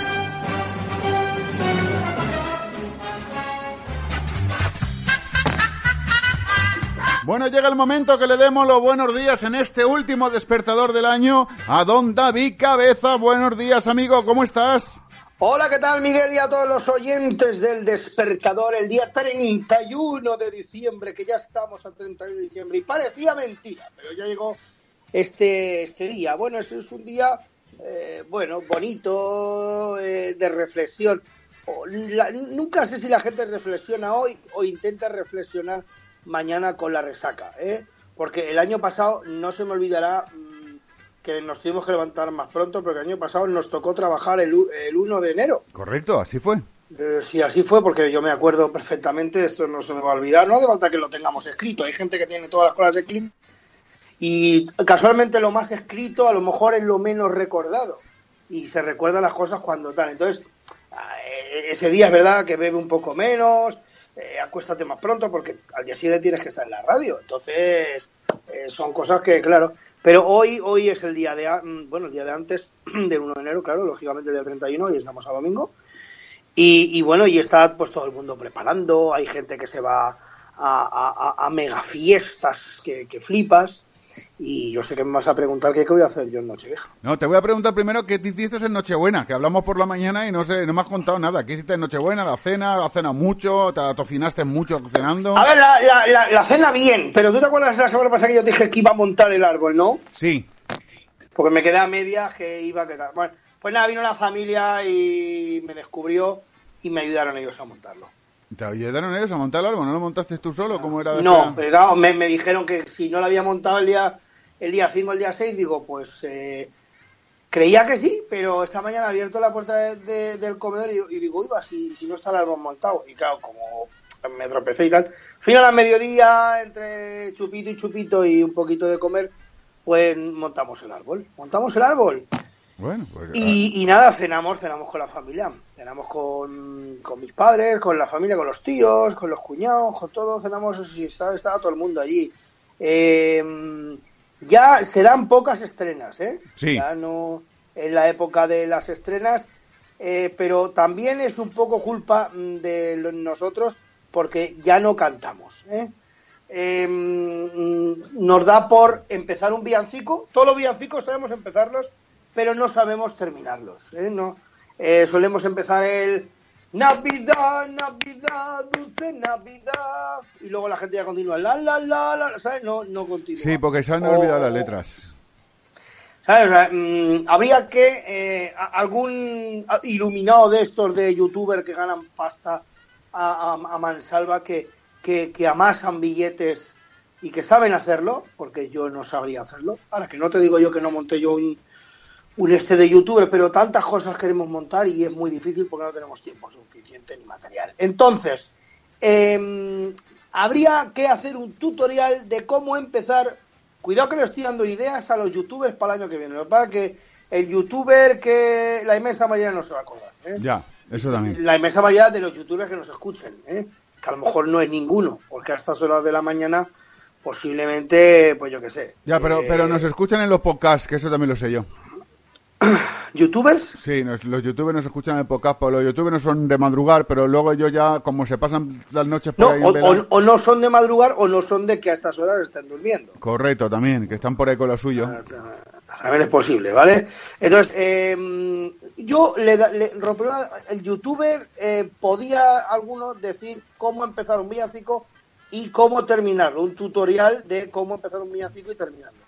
Bueno, llega el momento que le demos los buenos días en este último despertador del año a Don David Cabeza. Buenos días, amigo, ¿cómo estás? Hola, ¿qué tal Miguel y a todos los oyentes del despertador el día 31 de diciembre, que ya estamos a 31 de diciembre y parecía mentira, pero ya llegó este, este día. Bueno, eso es un día, eh, bueno, bonito, eh, de reflexión. Nunca sé si la gente reflexiona hoy o intenta reflexionar mañana con la resaca, ¿eh? Porque el año pasado no se me olvidará mm, que nos tuvimos que levantar más pronto, porque el año pasado nos tocó trabajar el, el 1 de enero. Correcto, así fue. Eh, sí, así fue, porque yo me acuerdo perfectamente, esto no se me va a olvidar, no hace falta que lo tengamos escrito, hay gente que tiene todas las cosas escritas y casualmente lo más escrito a lo mejor es lo menos recordado y se recuerdan las cosas cuando tal. Entonces, eh, ese día es verdad que bebe un poco menos, eh, acuéstate más pronto porque al día siguiente tienes que estar en la radio. Entonces, eh, son cosas que, claro, pero hoy hoy es el día de, mm, bueno, el día de antes del 1 de enero, claro, lógicamente el día 31 y estamos a domingo. Y, bueno, y está pues todo el mundo preparando, hay gente que se va a- a mega fiestas que, que flipas. Y yo sé que me vas a preguntar qué, qué voy a hacer yo en Nochevieja. No, te voy a preguntar primero qué te hiciste en Nochebuena, que hablamos por la mañana y no sé, no me has contado nada. ¿Qué hiciste en Nochebuena? ¿La cena? ¿La cena mucho? ¿Te tocinaste mucho cenando? A ver, la, la- la- la cena bien, pero ¿tú te acuerdas la semana pasada que yo te dije que iba a montar el árbol, no? Sí. Porque me quedé a medias que iba a quedar. Bueno, pues nada, vino la familia y me descubrió y me ayudaron ellos a montarlo. ¿Te ayudaron ellos a montar el árbol? ¿No lo montaste tú solo? ¿Cómo era? No, pero claro, me, me dijeron que si no lo había montado el día el día 5 o el día 6, digo, pues eh, creía que sí, pero esta mañana he abierto la puerta de- de- del comedor y, y digo, iba, si, si no está el árbol montado. Y claro, como me tropecé y tal. Final a mediodía, entre chupito y chupito y un poquito de comer, pues montamos el árbol. Montamos el árbol. Bueno, pues... Y, y nada, cenamos, cenamos con la familia. Cenamos con, con mis padres, con la familia, con los tíos, con los cuñados, con todo. Cenamos, estaba, estaba todo el mundo allí. Eh, ya se dan pocas estrenas, ¿eh? Sí. Ya no en la época de las estrenas, eh, pero también es un poco culpa de nosotros porque ya no cantamos, ¿eh? Eh, mm, nos da por empezar un villancico. Todos los villancicos sabemos empezarlos, pero no sabemos terminarlos. ¿eh? No, eh, solemos empezar el Navidad, Navidad, dulce Navidad. Y luego la gente ya continúa. La, la, la, la, ¿sabes? No, no continúa. Sí, porque se han O- olvidado las letras. ¿Sabes? O sea, mm, habría que eh, algún iluminado de estos de youtuber que ganan pasta a, a- a mansalva que, que, que amasan billetes y que saben hacerlo, porque yo no sabría hacerlo. Ahora que no te digo yo que no monté yo un, un este de youtuber, pero tantas cosas queremos montar y es muy difícil porque no tenemos tiempo suficiente ni material. Entonces, eh, habría que hacer un tutorial de cómo empezar. Cuidado que le estoy dando ideas a los youtubers para el año que viene. Lo que pasa es que el youtuber que la inmensa mayoría no se va a acordar. ¿eh? Ya, eso también. La inmensa mayoría de los youtubers que nos escuchen, ¿eh? que a lo mejor no es ninguno, porque a estas horas de la mañana posiblemente, pues yo qué sé. Ya, pero, eh, pero nos escuchan en los podcasts, que eso también lo sé yo. ¿Youtubers? Sí, nos- los youtubers nos escuchan en podcast, pero los youtubers no son de madrugar, pero luego ellos ya, como se pasan las noches por No, ahí o, vela- o- o no son de madrugar o no son de que a estas horas estén durmiendo. Correcto, también, que están por ahí con lo suyo. También es posible, ¿vale? Entonces, eh, yo le, le el youtuber eh, podía alguno decir cómo empezar un villancico y cómo terminarlo, un tutorial de cómo empezar un villancico y terminarlo.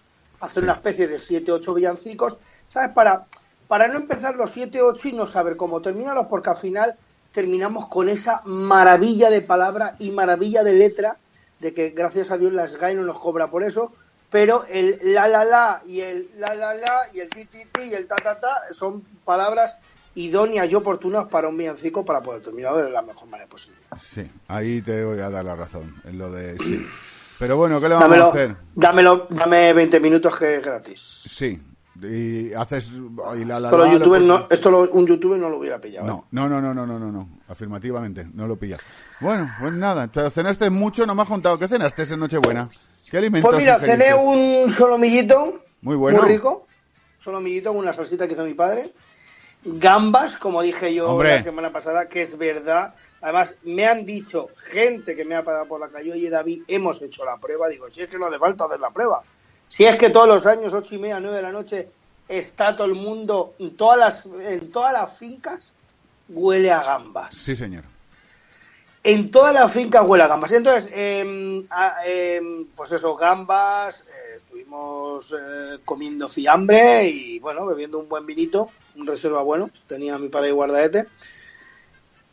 Hacer Sí. una especie de 7 8 villancicos, ¿sabes? Para, para no empezar los 7 8 y no saber cómo terminarlos, porque al final terminamos con esa maravilla de palabra y maravilla de letra, de que gracias a Dios la SGAE no nos cobra por eso, pero el la la la y el la la la y el ti ti ti y el ta ta ta son palabras idóneas y oportunas para un villancico para poder terminarlo de la mejor manera posible. Sí, ahí te voy a dar la razón, en lo de sí. Pero bueno, ¿qué le vamos a hacer? dámelo, dame 20 minutos que es gratis. Sí, y haces... y la, la, Esto, la, lo no, esto lo- un youtuber no lo hubiera pillado. ¿eh? No, no, no, no, no, no, no, afirmativamente, no lo pilla. Bueno, pues nada, te cenaste mucho, no me has contado, ¿qué cenaste en Nochebuena? ¿Qué alimentos Pues mira, cené un solomillito. Muy bueno. Muy rico. Solomillito con una salsita que hizo mi padre. Gambas, como dije yo Hombre. la semana pasada, que es verdad. Además, me han dicho gente que me ha parado por la calle, oye David, hemos hecho la prueba. Digo, si es que no hace falta hacer la prueba. Si es que todos los años, ocho y media, nueve de la noche, está todo el mundo, en todas las, en todas las fincas, huele a gambas Sí, señor. en toda la finca huele a gambas. Entonces, eh, a- eh, pues eso, gambas, eh, estuvimos eh, comiendo fiambre y, bueno, bebiendo un buen vinito, un reserva bueno, tenía mi padre guardaete.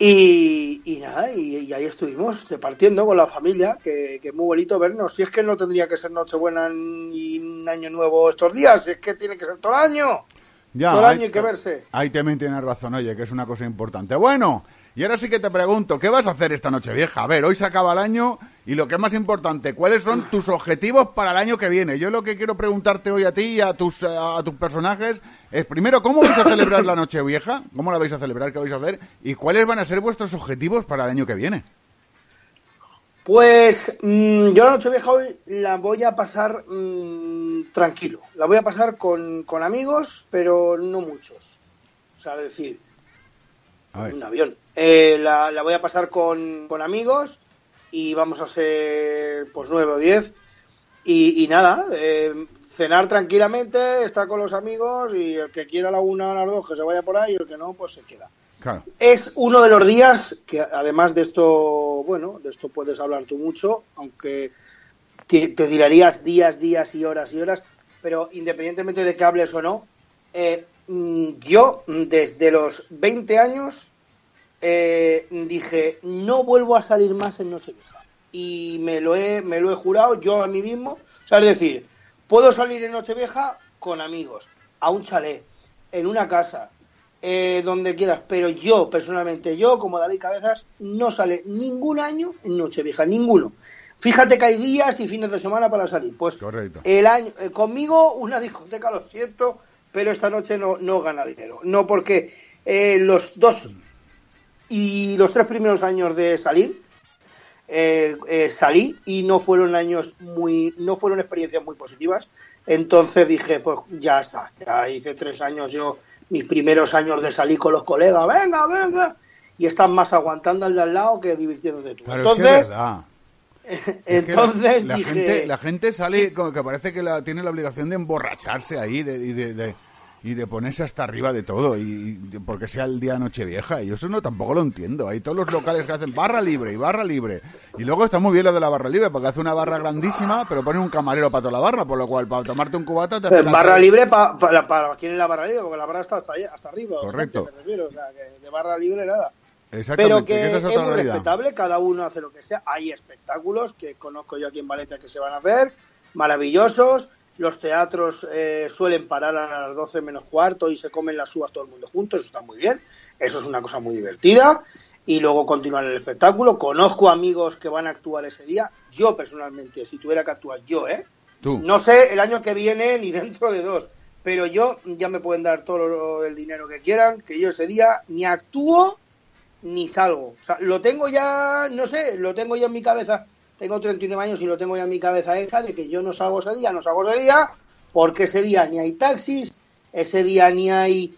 Y, y nada, y, y ahí estuvimos, departiendo con la familia, que, que es muy bonito vernos. Si es que no tendría que ser Nochebuena ni año nuevo estos días, si es que tiene que ser todo el año. Ya, todo el año hay que verse. Ahí también tienes razón, oye, que es una cosa importante. Bueno, y ahora sí que te pregunto, ¿qué vas a hacer esta noche vieja? A ver, hoy se acaba el año y lo que es más importante, ¿cuáles son tus objetivos para el año que viene? Yo lo que quiero preguntarte hoy a ti y a tus, eh, a tus personajes es, primero, ¿cómo vais a celebrar la noche vieja? ¿Cómo la vais a celebrar? ¿Qué vais a hacer? ¿Y cuáles van a ser vuestros objetivos para el año que viene? Pues mm, yo la noche vieja hoy la voy a pasar mm, tranquilo. La voy a pasar con, con amigos, pero no muchos. O sea, es decir, A ver. un avión. Eh, la, la voy a pasar con, con amigos y vamos a ser pues nueve o diez. Y, y nada, eh, cenar tranquilamente, estar con los amigos y el que quiera la una las dos que se vaya por ahí y el que no, pues se queda. Claro. Es uno de los días que, además de esto, bueno, de esto puedes hablar tú mucho, aunque te, te tirarías días, días y horas y horas, pero independientemente de que hables o no, eh, mm, yo desde los 20 años eh, dije, no vuelvo a salir más en Nochevieja. Y me lo he, me lo he jurado yo a mí mismo. O sea, es decir, puedo salir en Nochevieja con amigos, a un chalet, en una casa, eh, donde quieras, pero yo, personalmente, yo, como David Cabezas, no sale ningún año en Nochevieja, ninguno. Fíjate que hay días y fines de semana para salir. Pues Correcto. el año, eh, conmigo una discoteca, lo siento, pero esta noche no, no gana dinero. No porque eh, los dos y los tres primeros años de salir eh, eh, salí y no fueron años muy, no fueron experiencias muy positivas. Entonces dije, pues ya está, ya hice tres años yo, mis primeros años de salir con los colegas, venga, venga, y están más aguantando al de al lado que divirtiéndote tú. Claro, es que es Entonces. Es que entonces la, la dije, gente, la gente sale como que parece que la, tiene la obligación de emborracharse ahí de, de, de- y de ponerse hasta arriba de todo y, y porque sea el día Nochevieja y yo eso no tampoco lo entiendo hay todos los locales que hacen barra libre y barra libre y luego está muy bien lo de la barra libre porque hace una barra grandísima pero pone un camarero para toda la barra por lo cual para tomarte un cubata te barra libre pa- para, para quien es la barra libre, porque la barra está hasta, hasta arriba. Correcto. me refiero, o sea, que de barra libre nada. Pero que, es, muy respetable, cada uno hace lo que sea. Hay espectáculos que conozco yo aquí en Valencia que se van a hacer, maravillosos. Los teatros eh, suelen parar a las 12 menos cuarto y se comen las uvas todo el mundo juntos, eso está muy bien. Eso es una cosa muy divertida. Y luego continuar el espectáculo. Conozco amigos que van a actuar ese día. Yo personalmente, si tuviera que actuar yo, ¿eh? Tú. No sé el año que viene ni dentro de dos, pero yo ya me pueden dar todo el dinero que quieran, que yo ese día ni actúo ni salgo. O sea, lo tengo ya, no sé, lo tengo ya en mi cabeza. Tengo 39 años y lo tengo ya en mi cabeza esa de que yo no salgo ese día, no salgo ese día, porque ese día ni hay taxis, ese día ni hay...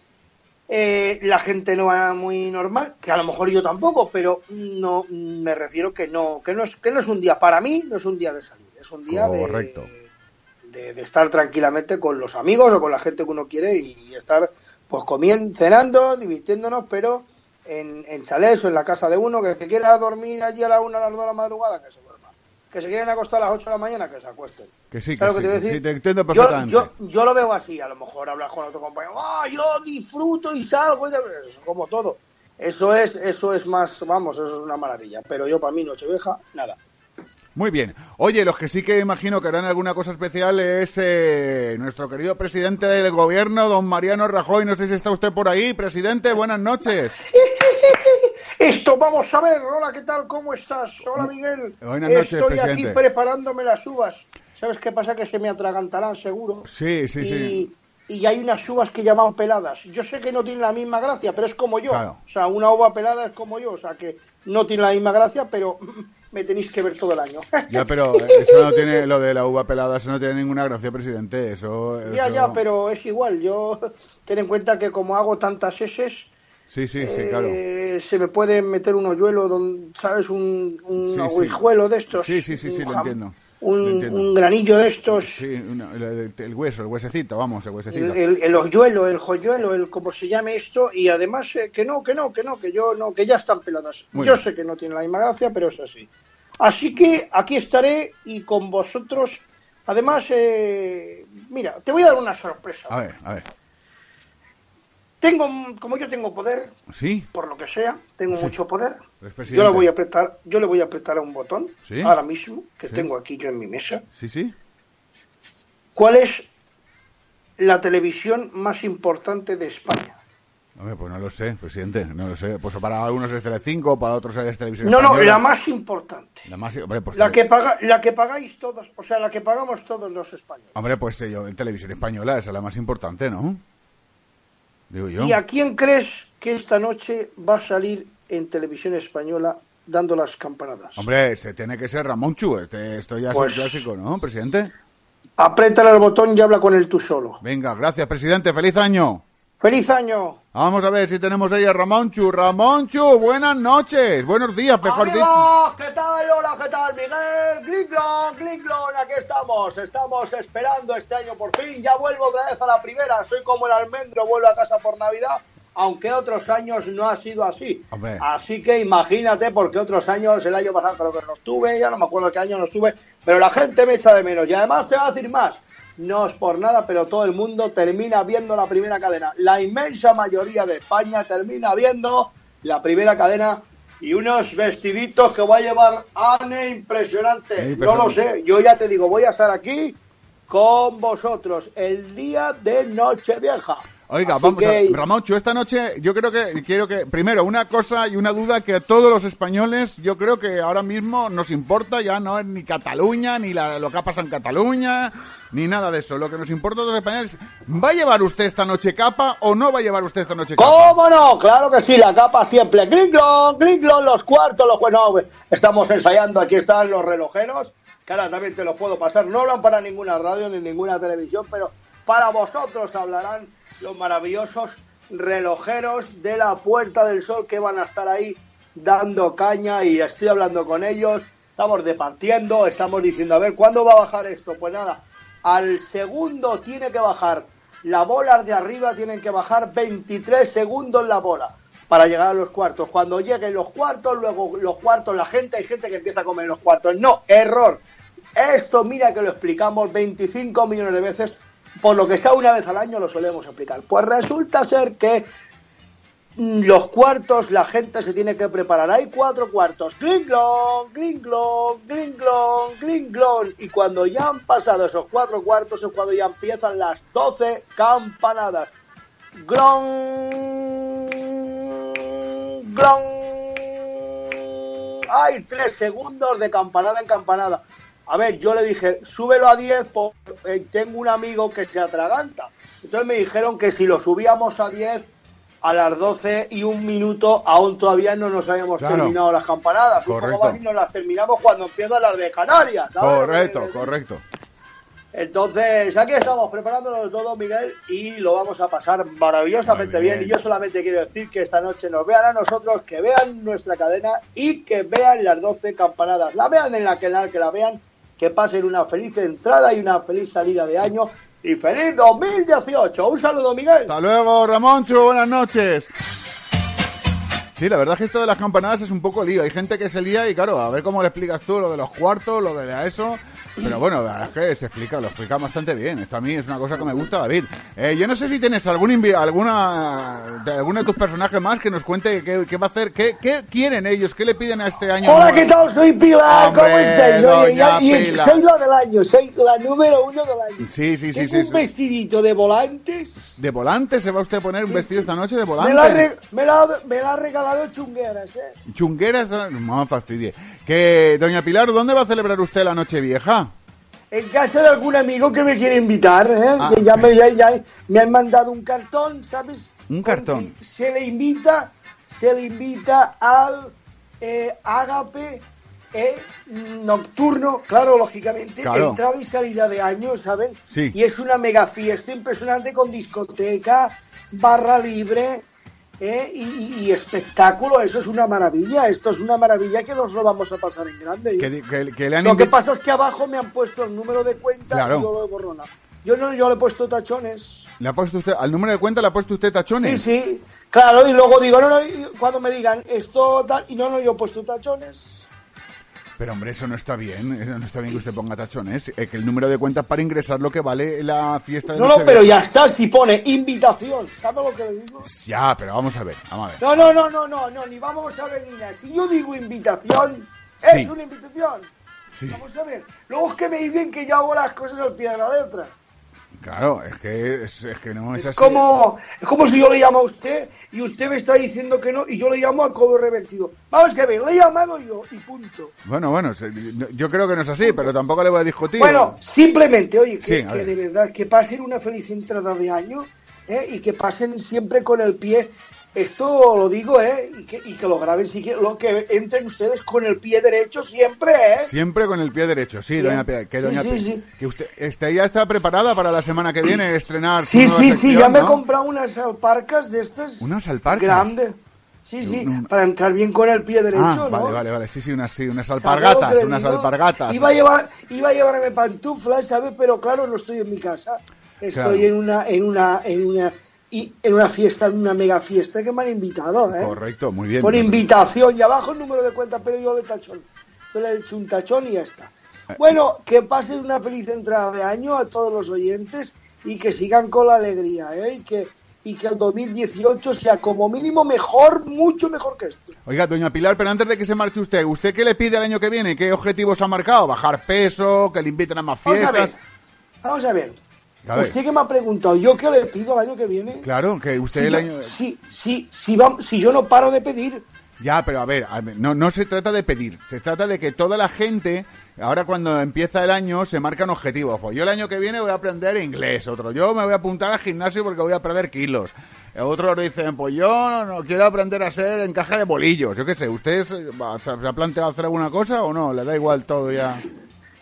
eh, la gente no va muy normal, que a lo mejor yo tampoco, pero no me refiero que no, que no es, que no es un día para mí, no es un día de salir, es un día de, Correcto. de, de estar tranquilamente con los amigos o con la gente que uno quiere y, y estar pues comiendo, cenando, divirtiéndonos, pero en, en chalés o en la casa de uno, que el que quiera dormir allí a la una, a las dos de la madrugada, que se. Que se quieren acostar a las 8 de la mañana, que se acuesten. Que sí, que ¿Sabes sí, te decir? sí, entiendo Yo- perfectamente. Yo, yo lo veo así, a lo mejor hablas con otro compañero, ¡ah, yo disfruto y salgo! Y tal", eso, como todo. Eso es, eso es más, vamos, eso es una maravilla. Pero yo para mí, Nochevieja, nada. Muy bien. Oye, los que sí que imagino que harán alguna cosa especial es eh, nuestro querido presidente del gobierno, don Mariano Rajoy. No sé si está usted por ahí. Presidente, buenas noches. Esto, vamos a ver. Hola, ¿qué tal? ¿Cómo estás? Hola, Miguel. Buenas noches, Estoy aquí preparándome las uvas. ¿Sabes qué pasa? Que se me atragantarán seguro. Sí, sí, y, sí. y hay unas uvas que llaman peladas. Yo sé que no tienen la misma gracia, pero es como yo. Claro. O sea, una uva pelada es como yo. O sea, que no tiene la misma gracia, pero me tenéis que ver todo el año. Ya, pero eso no tiene, lo de la uva pelada, eso no tiene ninguna gracia, presidente. Eso, ya, ya, pero es igual. Yo ten en cuenta que como hago tantas eses, Sí, sí, sí, claro. eh, se me puede meter un hoyuelo, ¿sabes? Un, un Sí, de estos. Sí, sí, sí, sí, lo entiendo. Un, Lo entiendo. un granillo de estos. Sí, una- el, el hueso, el huesecito, vamos, el huesecito. El, el, el hoyuelo, el joyuelo, el como se llame esto, y además eh, que no, que no, que no, que yo no, que ya están peladas. Muy yo bien. sé que no tiene la misma gracia, pero es así. Así que aquí estaré y con vosotros. Además, eh, mira, te voy a dar una sorpresa. A ver, a ver. Tengo, como yo tengo poder, ¿Sí? por lo que sea, tengo Sí. mucho poder. Yo le voy a apretar, yo le voy a apretar a un botón Sí. ahora mismo que tengo aquí yo en mi mesa. Sí, sí. ¿Cuál es la televisión más importante de España? Hombre, pues no lo sé, presidente, no lo sé. Pues para algunos es Tele5, para otros es Televisión No, no, la más importante. La más, hombre, pues, La que paga, la que pagáis todos, o sea, la que pagamos todos los españoles. hombre, pues yo, en Televisión Española, esa es la más importante, ¿no? Digo yo. ¿Y a quién crees que esta noche va a salir en televisión española dando las campanadas? Hombre, este tiene que ser Ramón Chu, este, esto ya Pues- es un clásico, ¿no, presidente? Apriétale al botón y habla con él tú solo. Venga, gracias, presidente, feliz año. ¡Feliz año! Vamos a ver si tenemos ahí a Ramonchu. Ramonchu, buenas noches. Buenos días, mejor dicho. ¿qué tal? Hola, ¿qué tal, Miguel? Glinglon, Glinglon, aquí estamos. Estamos esperando este año por fin. Ya vuelvo otra vez a la primera. Soy como el almendro, vuelvo a casa por Navidad. Aunque otros años no ha sido así. Hombre. Así que imagínate, porque otros años, el año pasado creo que no estuve, ya no me acuerdo qué año no estuve, pero la gente me echa de menos. Y además te voy a decir más. No es por nada, pero todo el mundo termina viendo la primera cadena. La inmensa mayoría de España termina viendo la primera cadena y unos vestiditos que va a llevar Anne impresionante. Sí, no lo impresionante. sé, yo ya te digo, voy a estar aquí con vosotros el día de Nochevieja. Oiga, Así vamos que- a esta noche yo creo que quiero que primero una cosa y una duda que a todos los españoles yo creo que ahora mismo nos importa ya no es ni Cataluña ni la- lo que ha pasado en Cataluña ni nada de eso. Lo que nos importa a los españoles, ¿va a llevar usted esta noche capa o no va a llevar usted esta noche capa? ¿Cómo no? Claro que sí, la capa siempre. Glinglon, Glinglon, los cuartos, los bueno, Estamos ensayando, aquí están los relojeros, que ahora también te los puedo pasar. No hablan para ninguna radio ni ninguna televisión, pero para vosotros hablarán los maravillosos relojeros de la Puerta del Sol que van a estar ahí dando caña y estoy hablando con ellos. Estamos departiendo, estamos diciendo, a ver, ¿cuándo va a bajar esto? Pues nada, al segundo tiene que bajar. Las bolas de arriba tienen que bajar 23 segundos la bola para llegar a los cuartos. Cuando lleguen los cuartos, luego los cuartos, la gente, hay gente que empieza a comer en los cuartos. No, error. Esto, mira que lo explicamos 25 millones de veces, por lo que sea una vez al año lo solemos explicar. Pues resulta ser que mm, los cuartos, la gente se tiene que preparar. Hay cuatro cuartos. Glinglon, glinglon, glinglon, glinglon. Y cuando ya han pasado esos cuatro cuartos es cuando ya empiezan las 12 campanadas. Glon, glon. Hay tres segundos de campanada en campanada. A ver, yo le dije, súbelo a 10 porque tengo un amigo que se atraganta. Entonces me dijeron que si lo subíamos a 10 a las 12 y un minuto, aún todavía no nos habíamos Claro. terminado las campanadas. Correcto. y nos las terminamos cuando empiezan las de Canarias. ¿sabes? Correcto, correcto. Entonces, aquí estamos preparándonos todo, Miguel, y lo vamos a pasar maravillosamente bien. bien. Y yo solamente quiero decir que esta noche nos vean a nosotros, que vean nuestra cadena y que vean las 12 campanadas. La vean en la canal, que la vean, que pasen una feliz entrada y una feliz salida de año. Y feliz 2018. Un saludo, Miguel. Hasta luego, Ramonchu, buenas noches. Sí, la verdad es que esto de las campanadas es un poco lío. Hay gente que se lía y claro, a ver cómo le explicas tú lo de los cuartos, lo de eso. Pero bueno, la verdad es que se explica, lo explica bastante bien. Esto a mí es una cosa que me gusta, David. Eh, yo no sé si tienes algún invi- alguna de alguno de tus personajes más que nos cuente qué, qué va a hacer, qué, qué quieren ellos, qué le piden a este año. Hola? ¿qué tal? Soy Pilar. Hombre, ¿Cómo estáis? Oye, doña ya- y- Pilar. soy la del año, soy la número uno del año. Sí, sí, sí, Tengo sí. un sí. vestidito de volantes. ¿De volante se va usted a poner un vestido esta noche de Me volante? la, ha re- me, la, me la ha regalado Chungueras, ¿eh? Chungueras, no me fastidie. Que, doña Pilar, ¿dónde va a celebrar usted la noche vieja? En casa de algún amigo que me quiere invitar, ¿eh? Ah, que ya, me, ya, ya me han mandado un cartón, ¿sabes? Un cartón. Se le invita, se le invita al eh, Ágape eh, nocturno, claro, lógicamente, Claro. entrada y salida de año, ¿saben? Sí. Y es una mega fiesta impresionante con discoteca, barra libre. ¿Eh? Y, y- espectáculo, eso es una maravilla, esto es una maravilla que nos lo vamos a pasar en grande. Que, di- que- que le han Lo que pasa es que abajo me han puesto el número de cuenta Claro. y yo lo he. Yo no, yo le he puesto tachones. ¿Le ha puesto usted, al número de cuenta le ha puesto usted tachones? Sí, sí, claro, y luego digo, no, no, cuando me digan esto tal, y no, no, yo he puesto tachones. Pero hombre, eso no está bien, eso no está bien que usted ponga tachones. Eh, que el número de cuenta para ingresar lo que vale la fiesta de No, no, pero ya está, si pone invitación, ¿sabe lo que le digo? Ya, pero vamos a ver, vamos a ver. No, no, no, no, no, no, ni vamos a ver ni nada. Si yo digo invitación, Sí. es una invitación. Sí, Vamos a ver. Luego es que me dicen que yo hago las cosas al pie de la letra. Claro, es que, es, es que no es, Es así. como, es como si yo le llamo a usted y usted me está diciendo que no y yo le llamo a cobro revertido. Vamos a ver, le he llamado yo y punto. Bueno, bueno, yo creo que no es así, pero tampoco le voy a discutir. Bueno, simplemente, oye, que, Sí, que de verdad, que pasen una feliz entrada de año ¿eh? y que pasen siempre con el pie. Esto lo digo, ¿eh? Y que, y que lo graben, si quieren, lo que entren ustedes con el pie derecho siempre, ¿eh? Siempre con el pie derecho, sí, Siempre. doña Pilar. Que, Sí, doña sí, Pi- sí. que usted este, ya está preparada para la semana que viene estrenar. Sí, sí, sí, ya me he comprado unas alparcas de estas. Unas alparcas. Grandes. Sí, sí, No, no. para entrar bien con el pie derecho, Ah, ¿no? vale, vale, vale. Sí, sí, unas, sí, unas ¿Sabes lo alpargatas, unas alpargatas. Iba a, llevar, iba a llevarme pantuflas, ¿sabes? Pero claro, no estoy en mi casa. Estoy Claro. en una, en una, en una, y en una fiesta, en una mega fiesta que me han invitado, ¿eh? Correcto, muy bien. Por invitación. Y abajo el número de cuenta, pero yo le tachón. Yo le he hecho un tachón y ya está. Bueno, que pasen una feliz entrada de año a todos los oyentes y que sigan con la alegría, ¿eh? Y que, y que el 2018 sea como mínimo mejor, mucho mejor que este. Oiga, doña Pilar, pero antes de que se marche usted, ¿usted qué le pide el año que viene? ¿Qué objetivos ha marcado? ¿Bajar peso? ¿Que le inviten a más Vamos a ver. fiestas? Vamos a ver. Ver. Usted que me ha preguntado, ¿yo qué le pido el año que viene? Claro, que usted si, el yo, año... si, si, si, vam- si yo no paro de pedir, Ya, pero a ver, a ver, no, no se trata de pedir, se trata de que toda la gente, ahora cuando empieza el año, se marcan objetivos. Pues yo el año que viene voy a aprender inglés, otro, yo me voy a apuntar al gimnasio porque voy a perder kilos. Otros dicen, pues yo no quiero aprender a hacer encaje de bolillos, yo qué sé, ¿usted se, va- se ha planteado hacer alguna cosa o no? ¿Le da igual todo ya?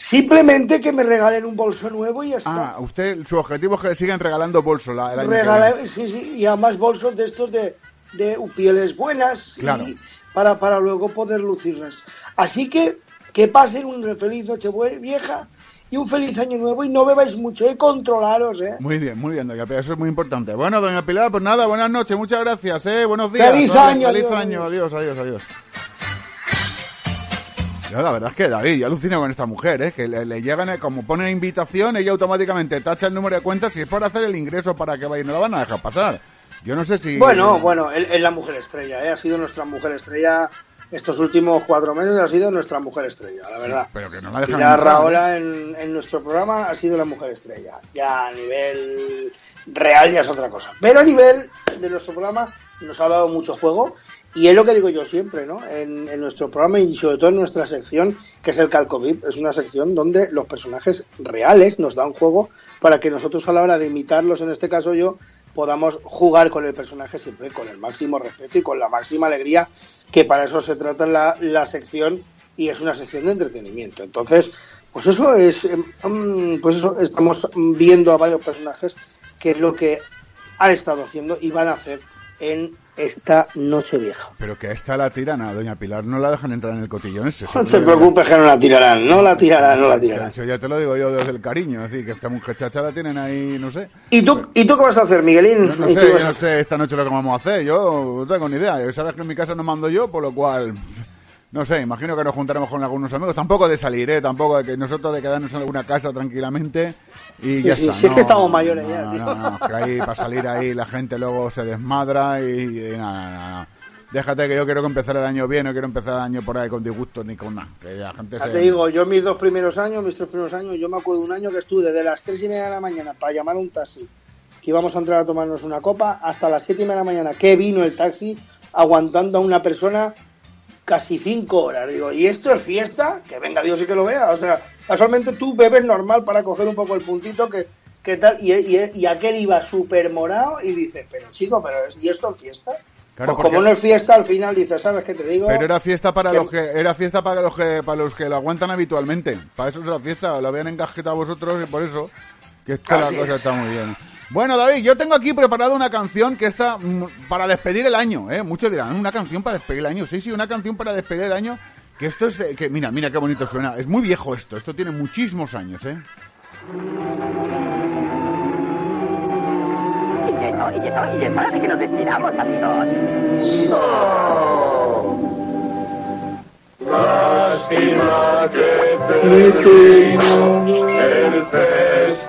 Simplemente que me regalen un bolso nuevo y ya está. Ah, usted, su objetivo es que le sigan regalando bolsos la, el año que Regala- sí, sí, y además bolsos de estos de, de pieles buenas Claro. y para, para luego poder lucirlas. Así que que pasen un feliz noche vieja y un feliz año nuevo y no bebáis mucho y controlaros, ¿eh? Muy bien, muy bien, doña Pilar, eso es muy importante. Bueno, doña Pilar, pues nada, buenas noches, muchas gracias, ¿eh? Buenos días. Feliz año, Feliz adiós, año, adiós, adiós, adiós. Yo la verdad es que David, yo alucino con esta mujer, ¿eh? Que le, le llegan, eh, como pone invitación, ella automáticamente tacha el número de cuenta si es para hacer el ingreso para que vaya y no la van a dejar pasar. Yo no sé si... Bueno, bueno, es la mujer estrella, ¿eh? Ha sido nuestra mujer estrella estos últimos cuatro meses, ha sido nuestra mujer estrella, la verdad. Pero que no la dejan Pilar entrar, ¿eh? Raola en, en nuestro programa ha sido la mujer estrella. Ya a nivel real ya es otra cosa. Pero a nivel de nuestro programa nos ha dado mucho juego y es lo que digo yo siempre, ¿no? En, en nuestro programa y sobre todo en nuestra sección, que es el Calcovip, es una sección donde los personajes reales nos dan juego para que nosotros a la hora de imitarlos, en este caso yo, podamos jugar con el personaje siempre con el máximo respeto y con la máxima alegría, que para eso se trata la, la sección y es una sección de entretenimiento. Entonces, pues eso es, em, mm, pues eso, estamos viendo a varios personajes que es lo que han estado haciendo y van a hacer en esta noche vieja. Pero que a esta la tiran a doña Pilar, no la dejan entrar en el cotillón ese. No te preocupes que no la tirarán, no la tirarán, no la tirarán. Eso ya te lo digo yo desde el cariño, es decir, que esta muchacha la tienen ahí, no sé. ¿Y tú, ¿Y tú qué vas a hacer, Miguelín? Yo no ¿Y tú sé, qué yo no sé esta noche lo que vamos a hacer. Yo no tengo ni idea. Sabes que en mi casa no mando yo, por lo cual. No sé, imagino que nos juntaremos con algunos amigos. Tampoco de salir, ¿eh? Tampoco de que nosotros de quedarnos en alguna casa tranquilamente y ya sí, está. sí, es que estamos mayores no, ya, no, tío. No, no, que ahí para salir ahí la gente luego se desmadra y, y nada. Déjate que yo quiero que empezar el año bien, no quiero empezar el año por ahí con disgustos ni con nada. Que la gente Ya se... te digo, yo mis dos primeros años, mis tres primeros años, yo me acuerdo un año que estuve desde las tres y media de la mañana para llamar a un taxi, que íbamos a entrar a tomarnos una copa, hasta las siete y media de la mañana que vino el taxi aguantando a una persona casi cinco horas. Digo, ¿y esto es fiesta? Que venga Dios y que lo vea. O sea, casualmente tú bebes normal para coger un poco el puntito que, que tal, y, y, y aquel iba súper morado y dice, pero chico, pero es- ¿y esto es fiesta? Claro, pues porque- como no es fiesta, al final dice, ¿sabes qué te digo? Pero era fiesta para Que- los que era fiesta para los que para los que lo aguantan habitualmente. Para eso es la fiesta, lo habían encajetado vosotros y por eso que esta la cosa es. está muy bien. Bueno, David, yo tengo aquí preparado una canción que está mm, para despedir el año, ¿eh? Muchos dirán, una canción para despedir el año. Sí, sí, una canción para despedir el año. Que esto es, que mira, mira qué bonito suena. Es muy viejo esto, esto tiene muchísimos años, ¿eh? Y es hora- y es de que nos despidamos, amigos. Lástima que el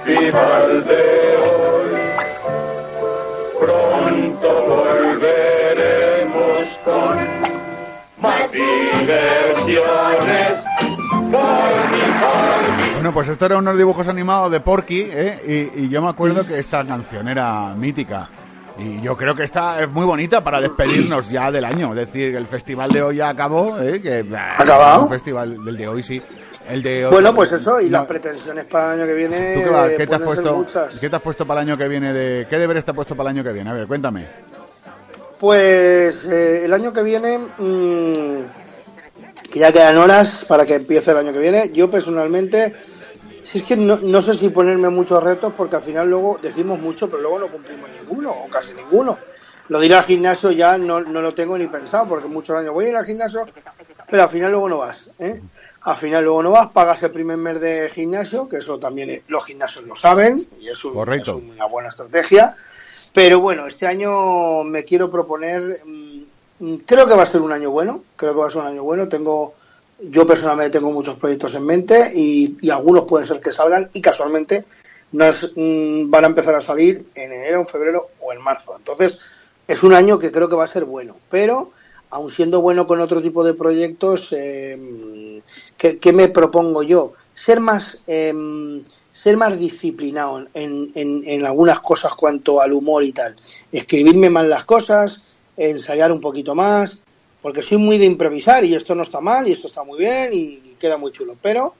festival de hoy. Pronto volveremos con más diversiones. Bueno, pues esto era unos dibujos animados de Porky, ¿eh? Y, y yo me acuerdo que esta canción era mítica. Y yo creo que esta es muy bonita para despedirnos ya del año. Es decir, que el festival de hoy ya acabó, ¿eh? Que, ¿Acabado? El festival del de hoy, sí. El de Bueno, pues eso, y no, las pretensiones para el año que viene ¿Tú qué, va? ¿Qué te has puesto? muchas. ¿Qué te has puesto para el año que viene de qué deberes te has puesto para el año que viene? A ver, cuéntame. Pues eh, el año que viene, mm, que ya quedan horas para que empiece el año que viene, yo personalmente, si es que no, no sé si ponerme muchos retos porque al final luego decimos mucho, pero luego no cumplimos ninguno o casi ninguno. Lo de ir al gimnasio ya no, no lo tengo ni pensado porque muchos años voy a ir al gimnasio, pero al final luego no vas. ¿eh? Al final luego no vas, pagas el primer mes de gimnasio, que eso también eh, los gimnasios lo saben y es, un- es una buena estrategia. Pero bueno, este año me quiero proponer, mm, mm, creo que va a ser un año bueno, creo que va a ser un año bueno. Tengo, yo personalmente tengo muchos proyectos en mente y, y algunos pueden ser que salgan y casualmente nos, mm, van a empezar a salir en enero, en febrero o en marzo. Entonces es un año que creo que va a ser bueno, pero aun siendo bueno con otro tipo de proyectos, eh, ¿qué, me propongo yo? Ser más, eh, ser más disciplinado en, en, en algunas cosas cuanto al humor y tal. Escribirme más las cosas, ensayar un poquito más, porque soy muy de improvisar y esto no está mal y esto está muy bien y queda muy chulo, pero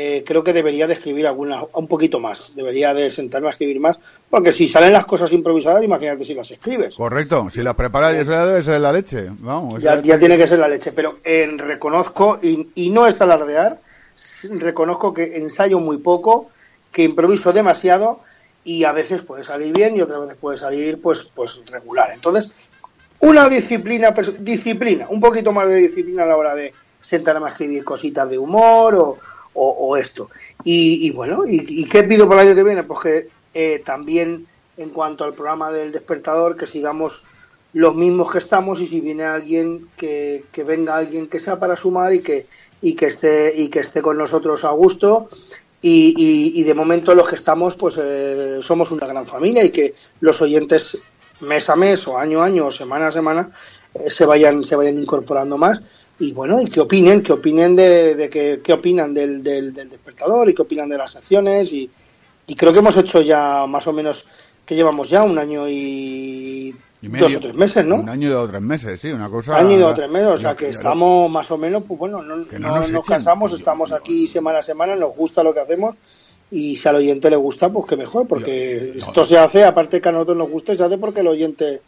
eh, creo que debería de escribir alguna, un poquito más, debería de sentarme a escribir más, porque si salen las cosas improvisadas, imagínate si las escribes. Correcto, si las preparas eso ya debe ser la leche. Vamos, Ya, tiene que ser la leche, pero eh, reconozco, y, y no es alardear, reconozco que ensayo muy poco, que improviso demasiado y a veces puede salir bien y otras veces puede salir pues, pues regular. Entonces, una disciplina, disciplina, un poquito más de disciplina a la hora de sentarme a escribir cositas de humor o, o- esto. Y, y bueno, y, y qué pido para el año que viene? Pues que eh, también en cuanto al programa del despertador, que sigamos los mismos que estamos y si viene alguien que, que venga alguien que sea para sumar y que y que esté y que esté con nosotros a gusto y, y- y de momento los que estamos pues eh, somos una gran familia y que los oyentes mes a mes o año a año o semana a semana eh, se vayan se vayan incorporando más y bueno y que opinen que opinen de, de que qué opinan del, del, del despertador y qué opinan de las acciones y, y creo que hemos hecho ya más o menos que llevamos ya un año y, Y medio. dos o tres meses no Un año y dos o tres meses, sí, una cosa. año y dos o tres meses, o sea que estamos más o menos, pues bueno, no, Que no no nos nos, cansamos, estamos aquí semana a semana, nos gusta lo que hacemos y si al oyente le gusta, pues que mejor, porque esto se hace, aparte que a nosotros nos gusta, se hace porque el oyente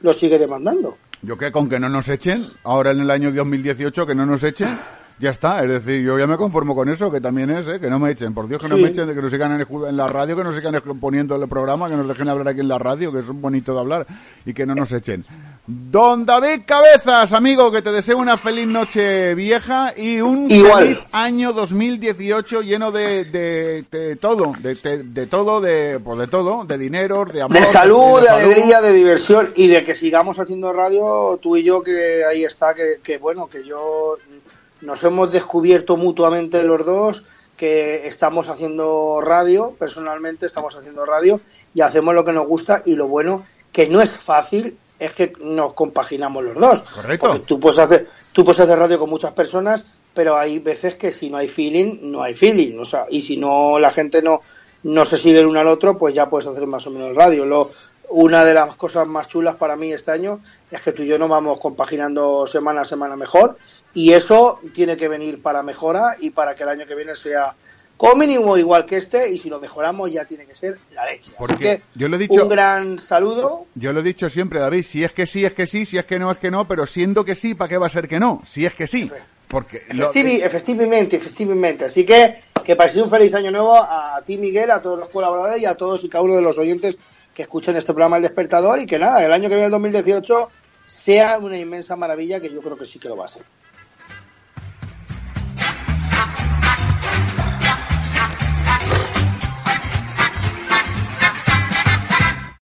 lo sigue demandando. Yo que con que no nos echen, ahora en el año 2018 que no nos echen, ya está. Es decir, yo ya me conformo con eso, que también es, ¿eh? que no me echen. Por Dios, que no me echen, que nos sigan en, en la radio, que nos sigan poniendo el programa, que nos dejen hablar aquí en la radio, que es bonito de hablar, y que no nos echen. Don David Cabezas, amigo, que te deseo una feliz noche vieja y un Igual. feliz año 2018 lleno de, de, de todo, de, de- todo, de, pues de todo, de dinero, de amor. De salud, de, salud. alegría, de diversión y de que sigamos haciendo radio tú y yo, que ahí está, que, que bueno, que yo nos hemos descubierto mutuamente los dos, que estamos haciendo radio, personalmente estamos haciendo radio y hacemos lo que nos gusta y lo bueno que no es fácil es que nos compaginamos los dos. Correcto. Porque tú puedes hacer, tú puedes hacer radio con muchas personas, pero hay veces que si no hay feeling, no hay feeling. O sea, y si no la gente no, no se sigue el uno al otro, pues ya puedes hacer más o menos radio. Lo, una de las cosas más chulas para mí este año es que tú y yo nos vamos compaginando semana a semana mejor y eso tiene que venir para mejora y para que el año que viene sea como mínimo igual que este y si lo mejoramos ya tiene que ser la leche. Así Porque que yo lo he dicho- un gran saludo. Yo lo he dicho siempre, David, si es que sí, es que sí, si es que no, es que no, pero siendo que sí, ¿para qué va a ser que no? Si es que sí. Porque lo- Efectivi- efectivamente, efectivamente. Así que que paséis un feliz año nuevo a ti, Miguel, a todos los colaboradores y a todos y cada uno de los oyentes que escuchen este programa El Despertador y que nada, el año que viene, el 2018, sea una inmensa maravilla que yo creo que sí que lo va a ser.